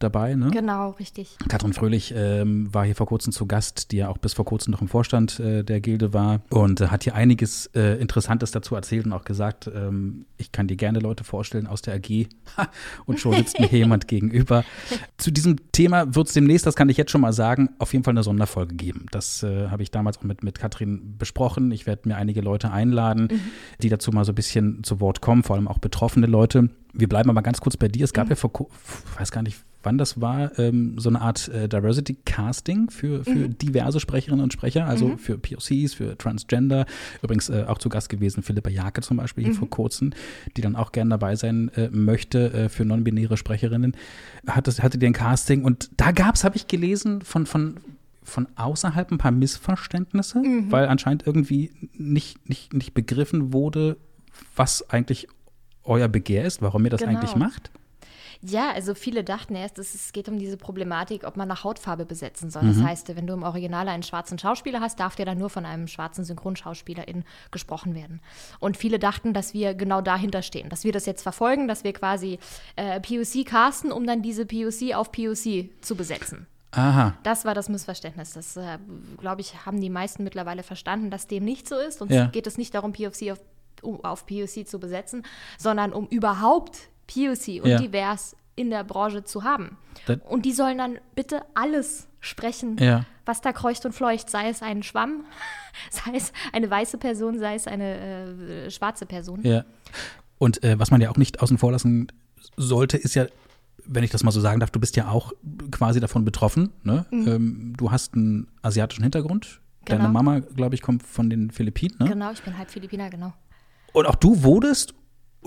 dabei. Ne? Genau, richtig. Katrin Fröhlich ähm, war hier vor kurzem zu Gast, die ja auch bis vor kurzem noch im Vorstand äh, der Gilde war und äh, hat hier einiges äh, Interessantes dazu erzählt und auch gesagt, ähm, ich kann dir gerne Leute vorstellen aus der AG und schon sitzt mir hier jemand gegenüber. Zu diesem Thema wird es demnächst, das kann ich jetzt schon mal sagen, auf jeden Fall eine Sonderfolge geben. Das äh, habe ich damals auch mit, mit Katrin besprochen. Ich werde mir einige Leute einladen, die dazu mal so ein bisschen zu Wort kommen, vor allem auch betroffene Leute. Wir bleiben aber ganz kurz bei dir. Es gab ja vor, weiß gar nicht, wann das war, ähm, so eine Art äh, Diversity Casting für, für mhm. diverse Sprecherinnen und Sprecher, also mhm. für POCs, für Transgender. Übrigens äh, auch zu Gast gewesen Philippa Jake zum Beispiel hier mhm. vor kurzem, die dann auch gerne dabei sein äh, möchte äh, für non-binäre Sprecherinnen. Hat das, hatte die ein Casting und da gab es, habe ich gelesen, von, von von außerhalb ein paar Missverständnisse, mhm. weil anscheinend irgendwie nicht, nicht, nicht begriffen wurde, was eigentlich euer Begehr ist, warum ihr das genau. eigentlich macht. Ja, also viele dachten erst, es geht um diese Problematik, ob man nach Hautfarbe besetzen soll. Mhm. Das heißt, wenn du im Original einen schwarzen Schauspieler hast, darf der dann nur von einem schwarzen Synchronschauspielerin gesprochen werden. Und viele dachten, dass wir genau dahinter stehen, dass wir das jetzt verfolgen, dass wir quasi äh, POC casten, um dann diese POC auf POC zu besetzen. Aha. Das war das Missverständnis. Das, äh, glaube ich, haben die meisten mittlerweile verstanden, dass dem nicht so ist. Und ja. geht es nicht darum, POC auf, auf POC zu besetzen, sondern um überhaupt POC und ja. divers in der Branche zu haben. Das und die sollen dann bitte alles sprechen, ja. was da kreucht und fleucht, sei es ein Schwamm, sei es eine weiße Person, sei es eine äh, schwarze Person. Ja. Und äh, was man ja auch nicht außen vor lassen sollte, ist ja, wenn ich das mal so sagen darf, du bist ja auch quasi davon betroffen. Ne? Mhm. Ähm, du hast einen asiatischen Hintergrund. Genau. Deine Mama, glaube ich, kommt von den Philippinen. Ne? Genau, ich bin halb Philippiner, genau. Und auch du wurdest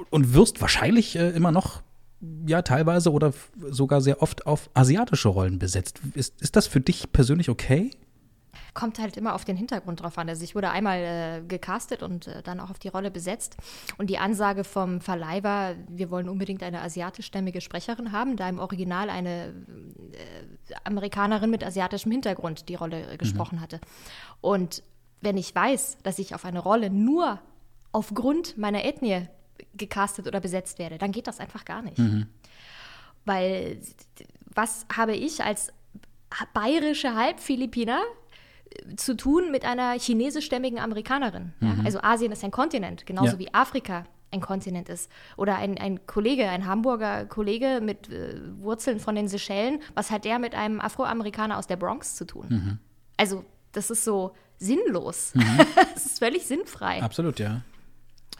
und wirst wahrscheinlich äh, immer noch ja teilweise oder sogar sehr oft auf asiatische Rollen besetzt. Ist, ist das für dich persönlich okay? Kommt halt immer auf den Hintergrund drauf an. Also ich wurde einmal äh, gecastet und äh, dann auch auf die Rolle besetzt. Und die Ansage vom Verleih war, wir wollen unbedingt eine asiatischstämmige Sprecherin haben, da im Original eine äh, Amerikanerin mit asiatischem Hintergrund die Rolle äh, gesprochen mhm. hatte. Und wenn ich weiß, dass ich auf eine Rolle nur aufgrund meiner Ethnie gecastet oder besetzt werde, dann geht das einfach gar nicht. Mhm. Weil was habe ich als bayerische Halbphilippiner äh, zu tun mit einer chinesischstämmigen Amerikanerin? Mhm. Ja? Also Asien ist ein Kontinent, genauso ja. wie Afrika ein Kontinent ist. Oder ein, ein Kollege, ein Hamburger Kollege mit äh, Wurzeln von den Seychellen, was hat der mit einem Afroamerikaner aus der Bronx zu tun? Mhm. Also das ist so sinnlos. Mhm. das ist völlig sinnfrei. Absolut, ja.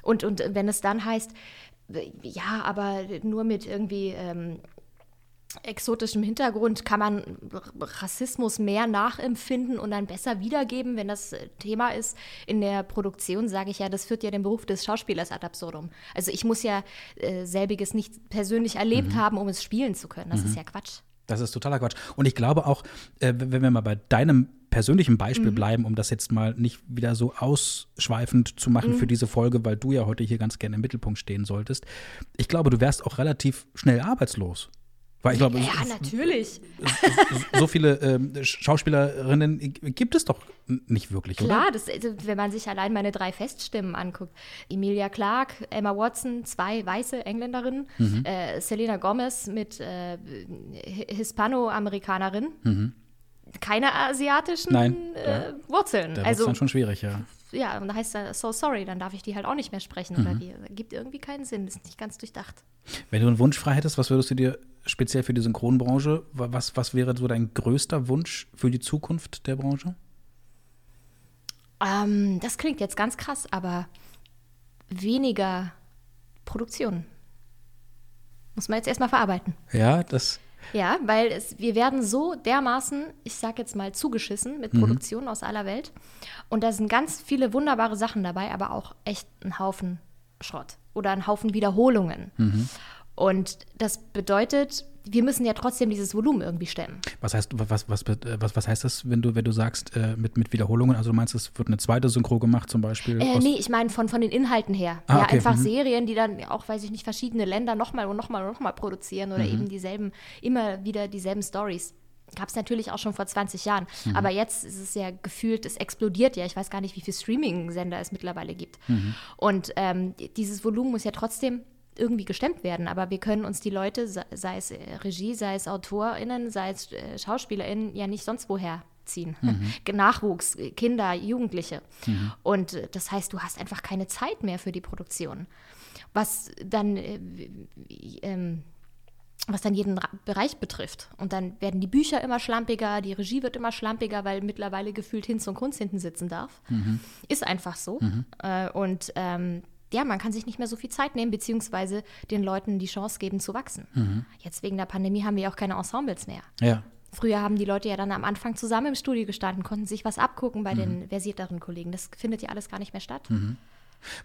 Und, und wenn es dann heißt, ja, aber nur mit irgendwie ähm, exotischem Hintergrund kann man Rassismus mehr nachempfinden und dann besser wiedergeben, wenn das Thema ist. In der Produktion sage ich ja, das führt ja den Beruf des Schauspielers ad absurdum. Also ich muss ja äh, selbiges nicht persönlich erlebt mhm. haben, um es spielen zu können. Das mhm. ist ja Quatsch. Das ist totaler Quatsch. Und ich glaube auch, äh, wenn wir mal bei deinem persönlichen Beispiel mhm. bleiben, um das jetzt mal nicht wieder so ausschweifend zu machen mhm. für diese Folge, weil du ja heute hier ganz gerne im Mittelpunkt stehen solltest. Ich glaube, du wärst auch relativ schnell arbeitslos. Weil ich glaube, ja, natürlich. So, so viele ähm, Schauspielerinnen gibt es doch nicht wirklich, Klar? Das, also, wenn man sich allein meine drei Feststimmen anguckt. Emilia Clarke, Emma Watson, zwei weiße Engländerinnen, mhm. äh, Selena Gomez mit äh, Hispano-Amerikanerin. Mhm keine asiatischen Nein, äh, Wurzeln. Da also dann schon schwierig, ja. Ja, und da heißt er so sorry, dann darf ich die halt auch nicht mehr sprechen mhm. oder wie. Gibt irgendwie keinen Sinn, ist nicht ganz durchdacht. Wenn du einen Wunsch frei hättest, was würdest du dir speziell für die Synchronbranche, was, was wäre so dein größter Wunsch für die Zukunft der Branche? Ähm, das klingt jetzt ganz krass, aber weniger Produktion. Muss man jetzt erstmal verarbeiten. Ja, das ja, weil es, wir werden so dermaßen, ich sag jetzt mal, zugeschissen mit mhm. Produktionen aus aller Welt. Und da sind ganz viele wunderbare Sachen dabei, aber auch echt ein Haufen Schrott oder ein Haufen Wiederholungen. Mhm. Und das bedeutet, wir müssen ja trotzdem dieses Volumen irgendwie stemmen. Was heißt, was, was, was, was heißt das, wenn du, wenn du sagst, äh, mit, mit Wiederholungen? Also du meinst, es wird eine zweite Synchro gemacht zum Beispiel? Äh, nee, ich meine von, von den Inhalten her. Ah, ja, okay. einfach mhm. Serien, die dann auch, weiß ich nicht, verschiedene Länder nochmal und nochmal und nochmal produzieren oder mhm. eben dieselben, immer wieder dieselben Stories. Gab es natürlich auch schon vor 20 Jahren. Mhm. Aber jetzt ist es ja gefühlt, es explodiert ja. Ich weiß gar nicht, wie viele Streaming-Sender es mittlerweile gibt. Mhm. Und ähm, dieses Volumen muss ja trotzdem irgendwie gestemmt werden. Aber wir können uns die Leute, sei es äh, Regie, sei es AutorInnen, sei es äh, SchauspielerInnen, ja nicht sonst woher ziehen. Mhm. Nachwuchs, äh, Kinder, Jugendliche. Mhm. Und das heißt, du hast einfach keine Zeit mehr für die Produktion. Was dann äh, ähm, was dann jeden Bereich betrifft. Und dann werden die Bücher immer schlampiger, die Regie wird immer schlampiger, weil mittlerweile gefühlt Hinz und Kunst hinten sitzen darf. Mhm. Ist einfach so. Mhm. Äh, und ähm, ja, man kann sich nicht mehr so viel Zeit nehmen, beziehungsweise den Leuten die Chance geben zu wachsen. Mhm. Jetzt wegen der Pandemie haben wir auch keine Ensembles mehr. Ja. Früher haben die Leute ja dann am Anfang zusammen im Studio gestanden, konnten sich was abgucken bei den versierteren Kollegen. Das findet ja alles gar nicht mehr statt.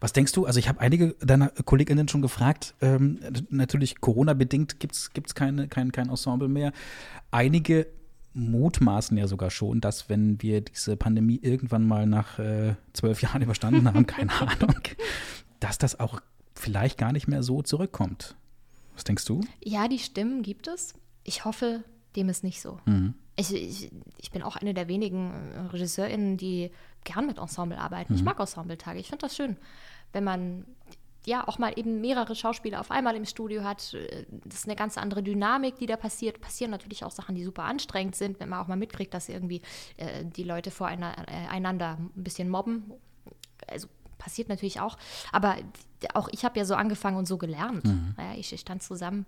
Was denkst du? Also ich habe einige deiner Kolleginnen schon gefragt. Ähm, natürlich Corona-bedingt gibt es keine, kein, kein Ensemble mehr. Einige mutmaßen ja sogar schon, dass wenn wir diese Pandemie irgendwann mal nach äh, zwölf Jahren überstanden haben, keine Ahnung, dass das auch vielleicht gar nicht mehr so zurückkommt. Was denkst du? Ja, die Stimmen gibt es. Ich hoffe, dem ist nicht so. Mhm. Ich, ich, ich bin auch eine der wenigen äh, RegisseurInnen, die gern mit Ensemble arbeiten. Mhm. Ich mag Ensemble-Tage. Ich finde das schön, wenn man ja auch mal eben mehrere Schauspieler auf einmal im Studio hat. Äh, Das ist eine ganz andere Dynamik, die da passiert. Passieren natürlich auch Sachen, die super anstrengend sind, wenn man auch mal mitkriegt, dass irgendwie äh, die Leute voreinander ein bisschen mobben. Also passiert natürlich auch. Aber auch ich habe ja so angefangen und so gelernt. Ja, ich stand zusammen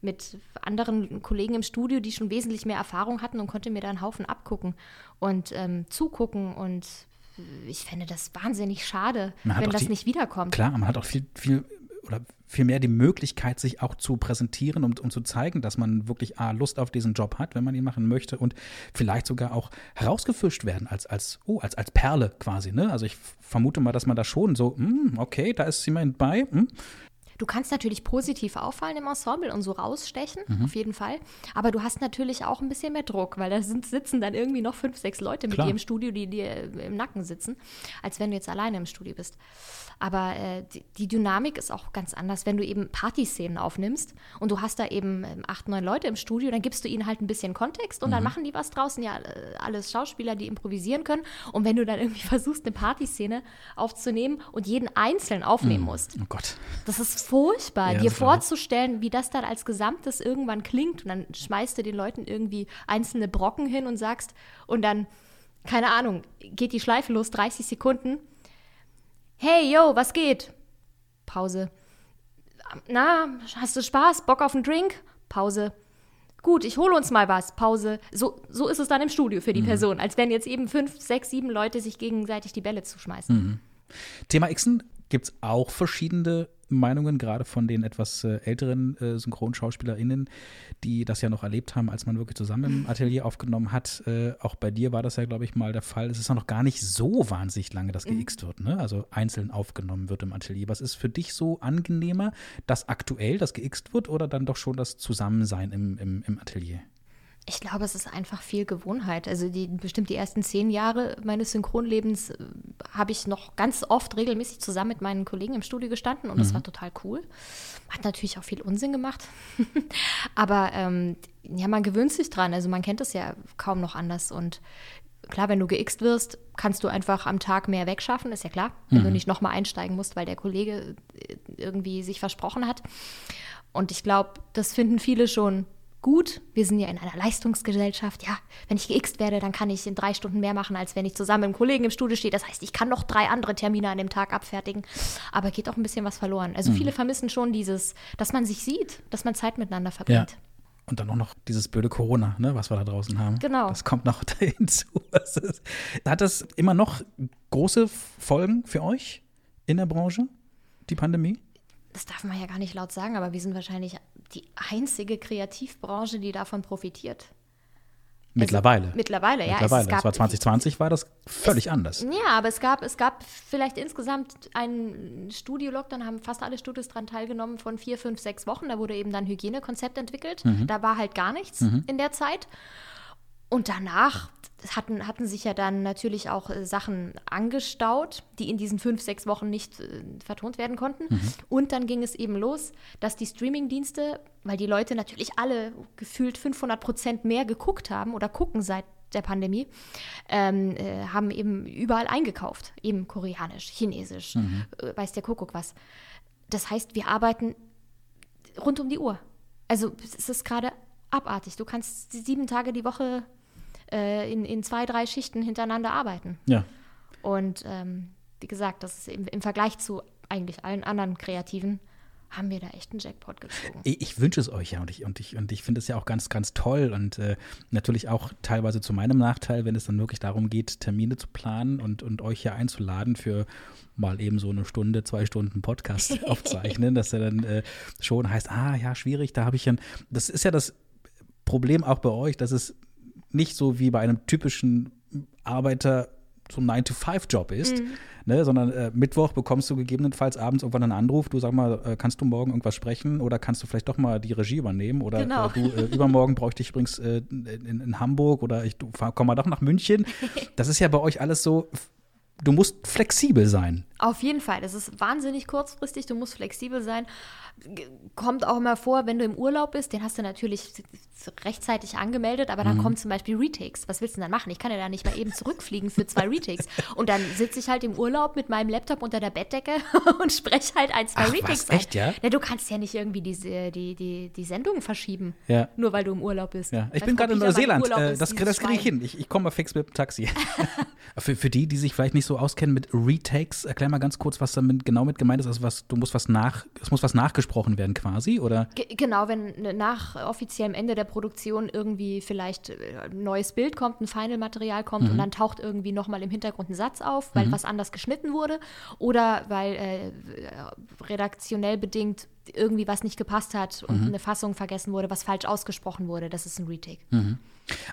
mit anderen Kollegen im Studio, die schon wesentlich mehr Erfahrung hatten und konnte mir da einen Haufen abgucken und ähm, zugucken. Und ich fände das wahnsinnig schade, wenn das die- nicht wiederkommt. Klar, man hat auch viel, viel oder viel mehr die Möglichkeit, sich auch zu präsentieren und um zu zeigen, dass man wirklich A, Lust auf diesen Job hat, wenn man ihn machen möchte und vielleicht sogar auch herausgefischt werden als, als, oh, als, als Perle quasi. Ne? Also ich vermute mal, dass man da schon so, hm, okay, da ist jemand bei. Hm. Du kannst natürlich positiv auffallen im Ensemble und so rausstechen, auf jeden Fall. Aber du hast natürlich auch ein bisschen mehr Druck, weil da sind, sitzen dann irgendwie noch fünf, sechs Leute mit Klar. dir im Studio, die dir im Nacken sitzen, als wenn du jetzt alleine im Studio bist. Aber äh, die, die Dynamik ist auch ganz anders, wenn du eben Partyszenen aufnimmst und du hast da eben ähm, acht, neun Leute im Studio, dann gibst du ihnen halt ein bisschen Kontext und dann machen die was draußen, ja, äh, alles Schauspieler, die improvisieren können. Und wenn du dann irgendwie versuchst, eine Partyszene aufzunehmen und jeden einzeln aufnehmen musst, Oh Gott. das ist furchtbar, Ja, dir vorzustellen, wie das dann als Gesamtes irgendwann klingt. Und dann schmeißt du den Leuten irgendwie einzelne Brocken hin und sagst, und dann, keine Ahnung, geht die Schleife los, 30 Sekunden. Hey, yo, was geht? Pause. Na, hast du Spaß? Bock auf einen Drink? Pause. Gut, ich hole uns mal was. Pause. So, so ist es dann im Studio für die Mhm. Person, als wenn jetzt eben fünf, sechs, sieben Leute sich gegenseitig die Bälle zuschmeißen. Thema Xen gibt es auch verschiedene Meinungen, gerade von den etwas äh, älteren äh, SynchronschauspielerInnen, die das ja noch erlebt haben, als man wirklich zusammen im Atelier aufgenommen hat. Äh, auch bei dir war das ja, glaube ich, mal der Fall. Es ist ja noch gar nicht so wahnsinnig lange, dass geixt wird, ne? Also einzeln aufgenommen wird im Atelier. Was ist für dich so angenehmer, dass aktuell das geixt wird oder dann doch schon das Zusammensein im, im, im Atelier? Ich glaube, es ist einfach viel Gewohnheit. Also die, bestimmt die ersten zehn Jahre meines Synchronlebens äh, habe ich noch ganz oft regelmäßig zusammen mit meinen Kollegen im Studio gestanden und das war total cool. Hat natürlich auch viel Unsinn gemacht. Aber ähm, ja, man gewöhnt sich dran. Also man kennt es ja kaum noch anders. Und klar, wenn du geixt wirst, kannst du einfach am Tag mehr wegschaffen, ist ja klar. Wenn du nicht nochmal einsteigen musst, weil der Kollege äh, irgendwie sich versprochen hat. Und ich glaube, das finden viele schon gut. Wir sind ja in einer Leistungsgesellschaft. Ja, wenn ich geixt werde, dann kann ich in drei Stunden mehr machen, als wenn ich zusammen mit einem Kollegen im Studio stehe. Das heißt, ich kann noch drei andere Termine an dem Tag abfertigen. Aber geht auch ein bisschen was verloren. Also viele vermissen schon dieses, dass man sich sieht, dass man Zeit miteinander verbringt. Und dann auch noch dieses blöde Corona, ne, was wir da draußen haben. Genau. Das kommt noch hinzu. Das ist, hat das immer noch große Folgen für euch in der Branche, die Pandemie? Das darf man ja gar nicht laut sagen, aber wir sind wahrscheinlich die einzige Kreativbranche, die davon profitiert. Mittlerweile. Also Mittlerweile, ja. Mittlerweile. Es, es das gab, war 2020, war das völlig anders. Ja, aber es gab, es gab vielleicht insgesamt einen Studio-Lockdown, haben fast alle Studios daran teilgenommen von vier, fünf, sechs Wochen. Da wurde eben dann ein Hygienekonzept entwickelt. Da war halt gar nichts in der Zeit. Und danach hatten, hatten sich ja dann natürlich auch äh, Sachen angestaut, die in diesen fünf, sechs Wochen nicht äh, vertont werden konnten. Und dann ging es eben los, dass die Streaming-Dienste, weil die Leute natürlich alle gefühlt 500 Prozent mehr geguckt haben oder gucken seit der Pandemie, ähm, äh, haben eben überall eingekauft. Eben koreanisch, chinesisch, äh, weiß der Kuckuck was. Das heißt, wir arbeiten rund um die Uhr. Also es ist gerade abartig. Du kannst sieben Tage die Woche äh, in, in zwei, drei Schichten hintereinander arbeiten. Ja. Und ähm, wie gesagt, das ist im, im Vergleich zu eigentlich allen anderen Kreativen haben wir da echt einen Jackpot gezogen. Ich, ich wünsche es euch ja und ich, und ich, und ich finde es ja auch ganz, ganz toll und äh, natürlich auch teilweise zu meinem Nachteil, wenn es dann wirklich darum geht, Termine zu planen und, und euch hier einzuladen für mal eben so eine Stunde, zwei Stunden Podcast aufzeichnen, dass er dann äh, schon heißt, ah ja, schwierig, da habe ich ja, das ist ja das Problem auch bei euch, dass es nicht so wie bei einem typischen Arbeiter so ein 9-to-5-Job ist, mhm. ne, sondern äh, Mittwoch bekommst du gegebenenfalls abends irgendwann einen Anruf, du sag mal, äh, kannst du morgen irgendwas sprechen oder kannst du vielleicht doch mal die Regie übernehmen oder genau. äh, du, äh, übermorgen bräuchte ich übrigens äh, in, in, Hamburg oder ich komm mal doch nach München. Das ist ja bei euch alles so, du musst flexibel sein. Auf jeden Fall, das ist wahnsinnig kurzfristig, du musst flexibel sein kommt auch immer vor, wenn du im Urlaub bist, den hast du natürlich rechtzeitig angemeldet, aber dann mhm. kommen zum Beispiel Retakes. Was willst du denn dann machen? Ich kann ja da nicht mal eben zurückfliegen für zwei Retakes. Und dann sitze ich halt im Urlaub mit meinem Laptop unter der Bettdecke und spreche halt ein, zwei Ach, Retakes was, echt, ja? ja? Du kannst ja nicht irgendwie diese, die, die, die Sendung verschieben, ja. nur weil du im Urlaub bist. Ja. Ich bin gerade in Neuseeland. Äh, das, das kriege ich hin. Ich, ich komme mal fix mit dem Taxi. für, für die, die sich vielleicht nicht so auskennen mit Retakes, erklär mal ganz kurz, was damit genau mit gemeint ist. Also was, du musst was nach, es muss was nachgesprochen abgesprochen werden quasi, oder? G genau, wenn nach offiziellem Ende der Produktion irgendwie vielleicht äh, ein neues Bild kommt, ein Final-Material kommt mhm. und dann taucht irgendwie nochmal im Hintergrund ein Satz auf, weil mhm. was anders geschnitten wurde oder weil äh, redaktionell bedingt irgendwie was nicht gepasst hat und mhm. eine Fassung vergessen wurde, was falsch ausgesprochen wurde. Das ist ein Retake. Mhm.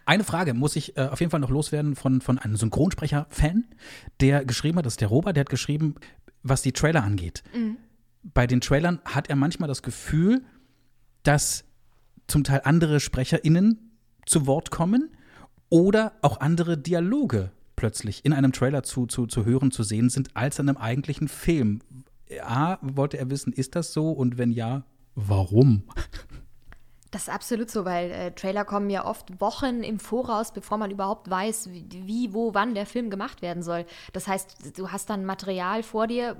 Eine Frage muss ich äh, auf jeden Fall noch loswerden von, von einem Synchronsprecher-Fan, der geschrieben hat, das ist der Robert, der hat geschrieben, was die Trailer angeht. Mhm bei den Trailern hat er manchmal das Gefühl, dass zum Teil andere SprecherInnen zu Wort kommen oder auch andere Dialoge plötzlich in einem Trailer zu, zu, zu hören, zu sehen sind, als in einem eigentlichen Film. A, wollte er wissen, ist das so? Und wenn ja, warum? Das ist absolut so, weil äh, Trailer kommen ja oft Wochen im Voraus, bevor man überhaupt weiß, wie, wie, wo, wann der Film gemacht werden soll. Das heißt, du hast dann Material vor dir,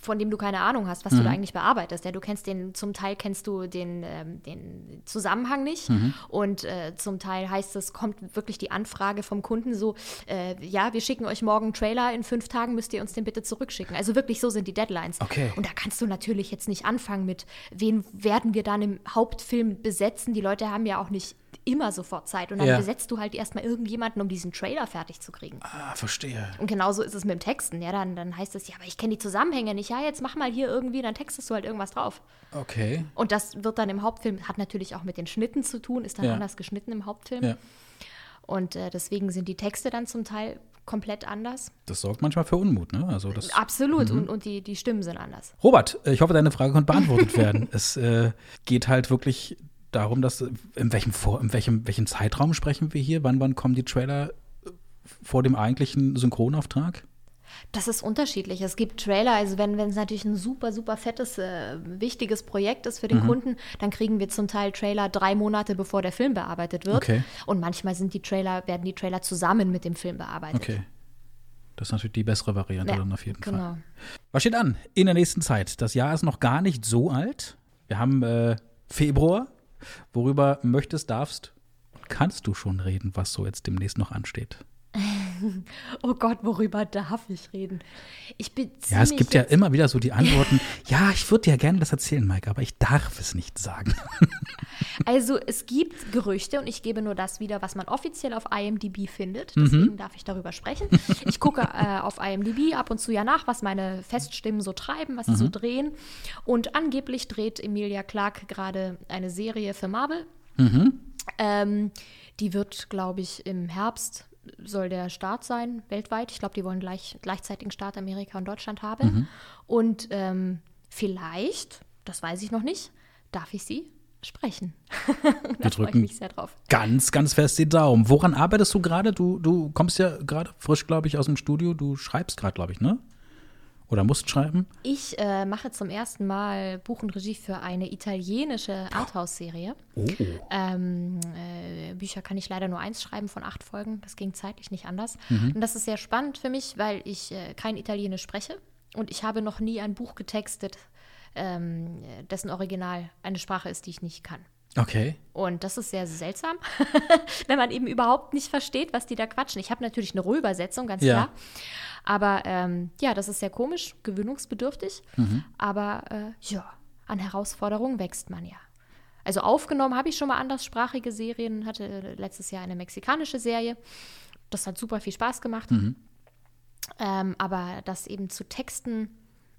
von dem du keine Ahnung hast, was mhm. du da eigentlich bearbeitest. Ja, du kennst den, zum Teil kennst du den, ähm, den Zusammenhang nicht mhm. und äh, zum Teil heißt es, kommt wirklich die Anfrage vom Kunden so, äh, ja, wir schicken euch morgen einen Trailer, in fünf Tagen müsst ihr uns den bitte zurückschicken. Also wirklich so sind die Deadlines. Okay. Und da kannst du natürlich jetzt nicht anfangen mit, wen werden wir dann im Hauptfilm besetzen. Die Leute haben ja auch nicht immer sofort Zeit. Und dann ja. besetzt du halt erstmal irgendjemanden, um diesen Trailer fertig zu kriegen. Ah, verstehe. Und genauso ist es mit dem Texten. Ja, dann, dann heißt es, ja, aber ich kenne die Zusammenhänge nicht. Ja, jetzt mach mal hier irgendwie, dann textest du halt irgendwas drauf. Okay. Und das wird dann im Hauptfilm, hat natürlich auch mit den Schnitten zu tun, ist dann ja. anders geschnitten im Hauptfilm. Ja. Und äh, deswegen sind die Texte dann zum Teil komplett anders. Das sorgt manchmal für Unmut, ne? Also das, Absolut, mhm. und, und die, die Stimmen sind anders. Robert, ich hoffe, deine Frage konnte beantwortet werden. es äh, geht halt wirklich darum, dass in welchem, vor, in welchem, welchem Zeitraum sprechen wir hier? Wann, wann kommen die Trailer vor dem eigentlichen Synchronauftrag? Das ist unterschiedlich. Es gibt Trailer, also wenn es natürlich ein super, super fettes, äh, wichtiges Projekt ist für den mhm. Kunden, dann kriegen wir zum Teil Trailer drei Monate, bevor der Film bearbeitet wird. Okay. Und manchmal sind die Trailer, werden die Trailer zusammen mit dem Film bearbeitet. Okay. Das ist natürlich die bessere Variante ja, dann auf jeden genau. Fall. Was steht an in der nächsten Zeit? Das Jahr ist noch gar nicht so alt. Wir haben äh, Februar. Worüber möchtest, darfst, kannst du schon reden, was so jetzt demnächst noch ansteht? oh Gott, worüber darf ich reden? Ich bin Ja, es gibt ja immer wieder so die Antworten, ja, ich würde dir gerne das erzählen, Mike, aber ich darf es nicht sagen. also es gibt Gerüchte und ich gebe nur das wieder, was man offiziell auf IMDb findet. Deswegen mhm. darf ich darüber sprechen. Ich gucke äh, auf IMDb ab und zu ja nach, was meine Feststimmen so treiben, was sie so mhm. drehen. Und angeblich dreht Emilia Clarke gerade eine Serie für Marvel. Mhm. Ähm, die wird, glaube ich, im Herbst soll der Start sein, weltweit. Ich glaube, die wollen gleich, gleichzeitigen Start Amerika und Deutschland haben. Mhm. Und ähm, vielleicht, das weiß ich noch nicht, darf ich sie sprechen. da freue ich mich sehr drauf. Ganz, ganz fest die Daumen. Woran arbeitest du gerade? Du, du kommst ja gerade frisch, glaube ich, aus dem Studio. Du schreibst gerade, glaube ich, ne? Oder musst schreiben? Ich äh, mache zum ersten Mal Buch und Regie für eine italienische Arthouse-Serie. Oh. Ähm, äh, Bücher kann ich leider nur eins schreiben von acht Folgen. Das ging zeitlich nicht anders. Mhm. Und das ist sehr spannend für mich, weil ich äh, kein Italienisch spreche. Und ich habe noch nie ein Buch getextet, ähm, dessen Original eine Sprache ist, die ich nicht kann. Okay. Und das ist sehr seltsam, wenn man eben überhaupt nicht versteht, was die da quatschen. Ich habe natürlich eine Rohübersetzung, ganz ja. klar. Aber ähm, ja, das ist sehr komisch, gewöhnungsbedürftig. Mhm. Aber äh, ja, an Herausforderungen wächst man ja. Also aufgenommen habe ich schon mal anderssprachige Serien, hatte letztes Jahr eine mexikanische Serie. Das hat super viel Spaß gemacht. Mhm. Ähm, aber das eben zu texten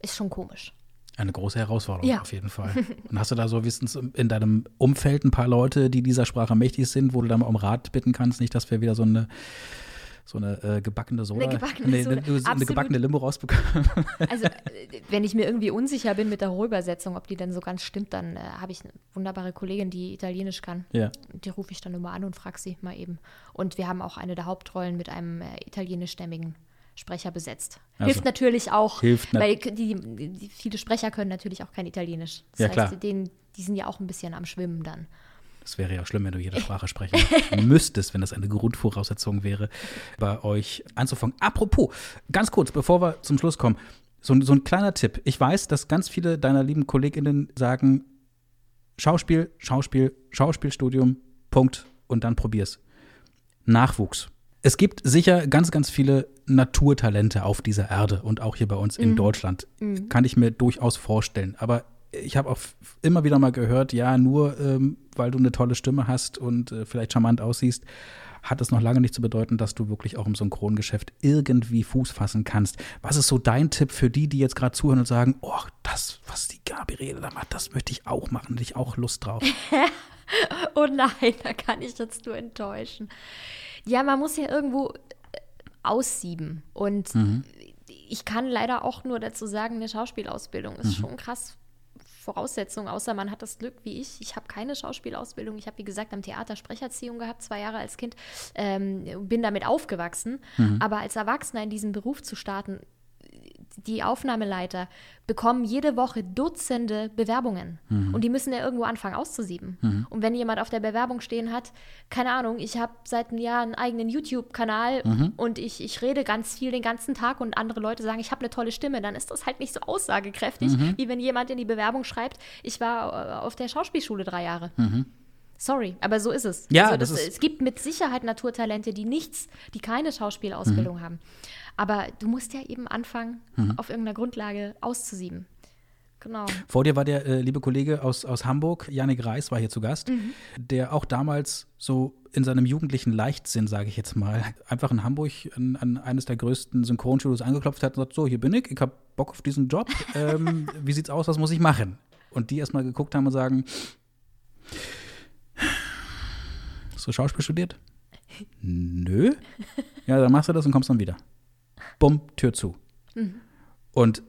ist schon komisch. Eine große Herausforderung Ja. auf jeden Fall. Und hast du da so wissens in deinem Umfeld ein paar Leute, die dieser Sprache mächtig sind, wo du dann mal um Rat bitten kannst, nicht, dass wir wieder so eine so eine äh, gebackene Soda, Eine gebackene nee, Soda. eine, eine gebackene Limo rausbekommen. Also, äh, wenn ich mir irgendwie unsicher bin mit der Rohübersetzung, ob die denn so ganz stimmt, dann äh, habe ich eine wunderbare Kollegin, die Italienisch kann. Ja. Die rufe ich dann immer an und frage sie mal eben. Und wir haben auch eine der Hauptrollen mit einem äh, italienischstämmigen Sprecher besetzt. Also, hilft natürlich auch, hilft nat- weil die, die, viele Sprecher können natürlich auch kein Italienisch. Das Ja, heißt, klar. denen, die sind ja auch ein bisschen am Schwimmen dann. Das wäre ja schlimm, wenn du jede Sprache sprechen müsstest, wenn das eine Grundvoraussetzung wäre, bei euch anzufangen. Apropos, ganz kurz, bevor wir zum Schluss kommen, so, ein- so ein kleiner Tipp. Ich weiß, dass ganz viele deiner lieben KollegInnen sagen, Schauspiel, Schauspiel, Schauspielstudium, Punkt und dann probier's. Nachwuchs. Es gibt sicher ganz, ganz viele Naturtalente auf dieser Erde und auch hier bei uns in Deutschland. Kann ich mir durchaus vorstellen. Aber ich habe auch immer wieder mal gehört, ja, nur ähm, weil du eine tolle Stimme hast und äh, vielleicht charmant aussiehst, hat es noch lange nicht zu bedeuten, dass du wirklich auch im Synchrongeschäft irgendwie Fuß fassen kannst. Was ist so dein Tipp für die, die jetzt gerade zuhören und sagen, oh, das, was die Gabriele da macht, das möchte ich auch machen, hätte ich auch Lust drauf. Oh nein, da kann ich jetzt nur enttäuschen. Ja, man muss ja irgendwo äh, aussieben. Und ich kann leider auch nur dazu sagen, eine Schauspielausbildung ist schon krass Voraussetzung, außer man hat das Glück wie ich. Ich habe keine Schauspielausbildung. Ich habe, wie gesagt, am Theater Sprecherziehung gehabt, zwei Jahre als Kind, ähm, bin damit aufgewachsen. Aber als Erwachsener in diesen Beruf zu starten, die Aufnahmeleiter bekommen jede Woche Dutzende Bewerbungen. Und die müssen ja irgendwo anfangen auszusieben. Und wenn jemand auf der Bewerbung stehen hat, keine Ahnung, ich habe seit einem Jahr einen eigenen YouTube-Kanal und ich, ich rede ganz viel den ganzen Tag und andere Leute sagen, ich habe eine tolle Stimme, dann ist das halt nicht so aussagekräftig, wie wenn jemand in die Bewerbung schreibt, ich war äh, auf der Schauspielschule drei Jahre. Sorry, aber so ist es. Ja, also das das, ist- es gibt mit Sicherheit Naturtalente, die nichts, die keine Schauspielausbildung haben. Aber du musst ja eben anfangen, auf irgendeiner Grundlage auszusieben. Genau. Vor dir war der äh, liebe Kollege aus, aus Hamburg, Janik Reis, war hier zu Gast, der auch damals so in seinem jugendlichen Leichtsinn, sage ich jetzt mal, einfach in Hamburg an, an eines der größten Synchronstudios angeklopft hat und sagt, so, hier bin ich, ich habe Bock auf diesen Job, ähm, wie sieht's aus, was muss ich machen? Und die erstmal geguckt haben und sagen, hast du Schauspiel studiert? Nö. Ja, dann machst du das und kommst dann wieder. Bumm, Tür zu. Und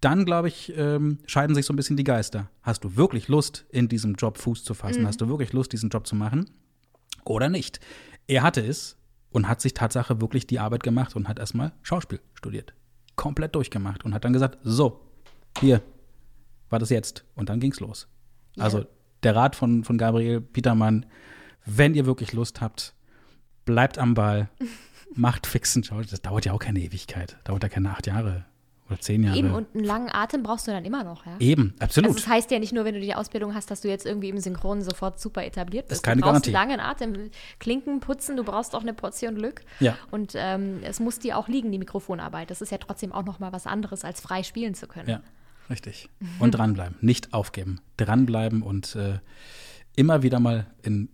dann, glaube ich, ähm, scheiden sich so ein bisschen die Geister. Hast du wirklich Lust, in diesem Job Fuß zu fassen? Hast du wirklich Lust, diesen Job zu machen? Oder nicht? Er hatte es und hat sich Tatsache wirklich die Arbeit gemacht und hat erstmal Schauspiel studiert. Komplett durchgemacht und hat dann gesagt, so, hier, war das jetzt. Und dann ging's los. Also der Rat von, von Gabriel Petermann, wenn ihr wirklich Lust habt, bleibt am Ball, macht fixen Schauspiel. Das dauert ja auch keine Ewigkeit. Dauert ja keine acht Jahre oder zehn Jahre. Eben, und einen langen Atem brauchst du dann immer noch, ja? Eben, absolut. Also das heißt ja nicht nur, wenn du die Ausbildung hast, dass du jetzt irgendwie im Synchron sofort super etabliert bist. ist keine du brauchst Garantie. einen langen Atem, Klinken putzen, du brauchst auch eine Portion Glück. Ja. Und ähm, es muss dir auch liegen, die Mikrofonarbeit. Das ist ja trotzdem auch noch mal was anderes, als frei spielen zu können. Ja, richtig. Und dranbleiben, nicht aufgeben. Dranbleiben und äh, immer wieder mal in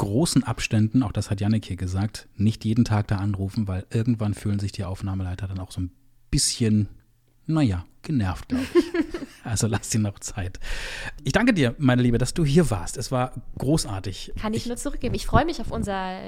großen Abständen, auch das hat Yannick hier gesagt, nicht jeden Tag da anrufen, weil irgendwann fühlen sich die Aufnahmeleiter dann auch so ein bisschen, naja, genervt, glaube ich. Also lass dir noch Zeit. Ich danke dir, meine Liebe, dass du hier warst. Es war großartig. Kann ich, nur zurückgeben. Ich freue mich auf, unser,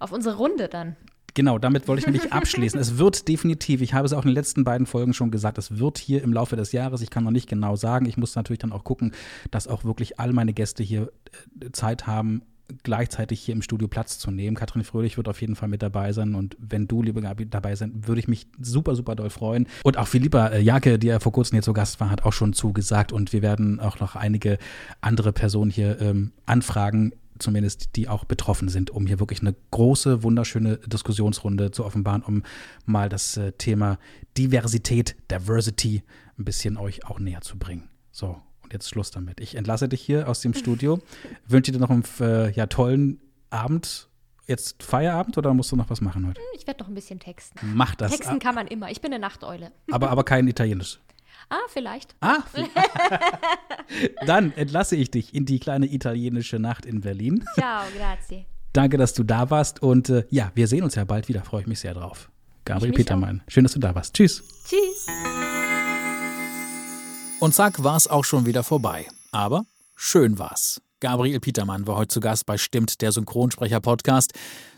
auf unsere Runde dann. Genau, damit wollte ich nämlich abschließen. Es wird definitiv, ich habe es auch in den letzten beiden Folgen schon gesagt, es wird hier im Laufe des Jahres, ich kann noch nicht genau sagen, ich muss natürlich dann auch gucken, dass auch wirklich all meine Gäste hier äh, Zeit haben, gleichzeitig hier im Studio Platz zu nehmen. Katrin Fröhlich wird auf jeden Fall mit dabei sein und wenn du, liebe Gabi, dabei sein, würde ich mich super, super doll freuen. Und auch Philippa äh, Jake, die ja vor kurzem hier zu Gast war, hat auch schon zugesagt und wir werden auch noch einige andere Personen hier ähm, anfragen, zumindest die auch betroffen sind, um hier wirklich eine große, wunderschöne Diskussionsrunde zu offenbaren, um mal das äh, Thema Diversität, Diversity ein bisschen euch auch näher zu bringen. So, jetzt Schluss damit. Ich entlasse dich hier aus dem Studio, wünsche dir noch einen äh, ja, tollen Abend. Jetzt Feierabend oder musst du noch was machen heute? Ich werde doch ein bisschen texten. Mach das, Texten kann man immer. Ich bin eine Nachteule. aber, aber kein Italienisch. Ah, vielleicht. Ah, dann entlasse ich dich in die kleine italienische Nacht in Berlin. Ciao, grazie. Danke, dass du da warst und äh, ja, wir sehen uns ja bald wieder, freue ich mich sehr drauf. Gabriel Petermann, schön, dass du da warst. Tschüss. Tschüss. Und zack, war es auch schon wieder vorbei. Aber schön war's. Gabriel Petermann war heute zu Gast bei Stimmt, der Synchronsprecher-Podcast.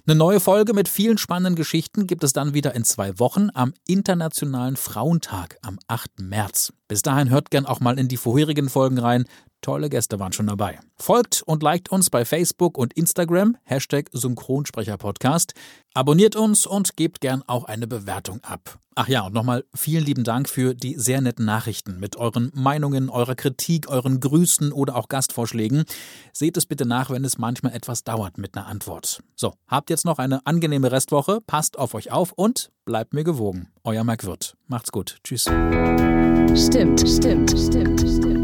Eine neue Folge mit vielen spannenden Geschichten gibt es dann wieder in zwei Wochen am Internationalen Frauentag am 8. März. Bis dahin hört gern auch mal in die vorherigen Folgen rein. Tolle Gäste waren schon dabei. Folgt und liked uns bei Facebook und Instagram, Hashtag Synchronsprecherpodcast. Abonniert uns und gebt gern auch eine Bewertung ab. Ach ja, und nochmal vielen lieben Dank für die sehr netten Nachrichten mit euren Meinungen, eurer Kritik, euren Grüßen oder auch Gastvorschlägen. Seht es bitte nach, wenn es manchmal etwas dauert mit einer Antwort. So, habt jetzt noch eine angenehme Restwoche, passt auf euch auf und bleibt mir gewogen. Euer Mike Wirth. Macht's gut. Tschüss. Stimmt, stimmt, stimmt, stimmt.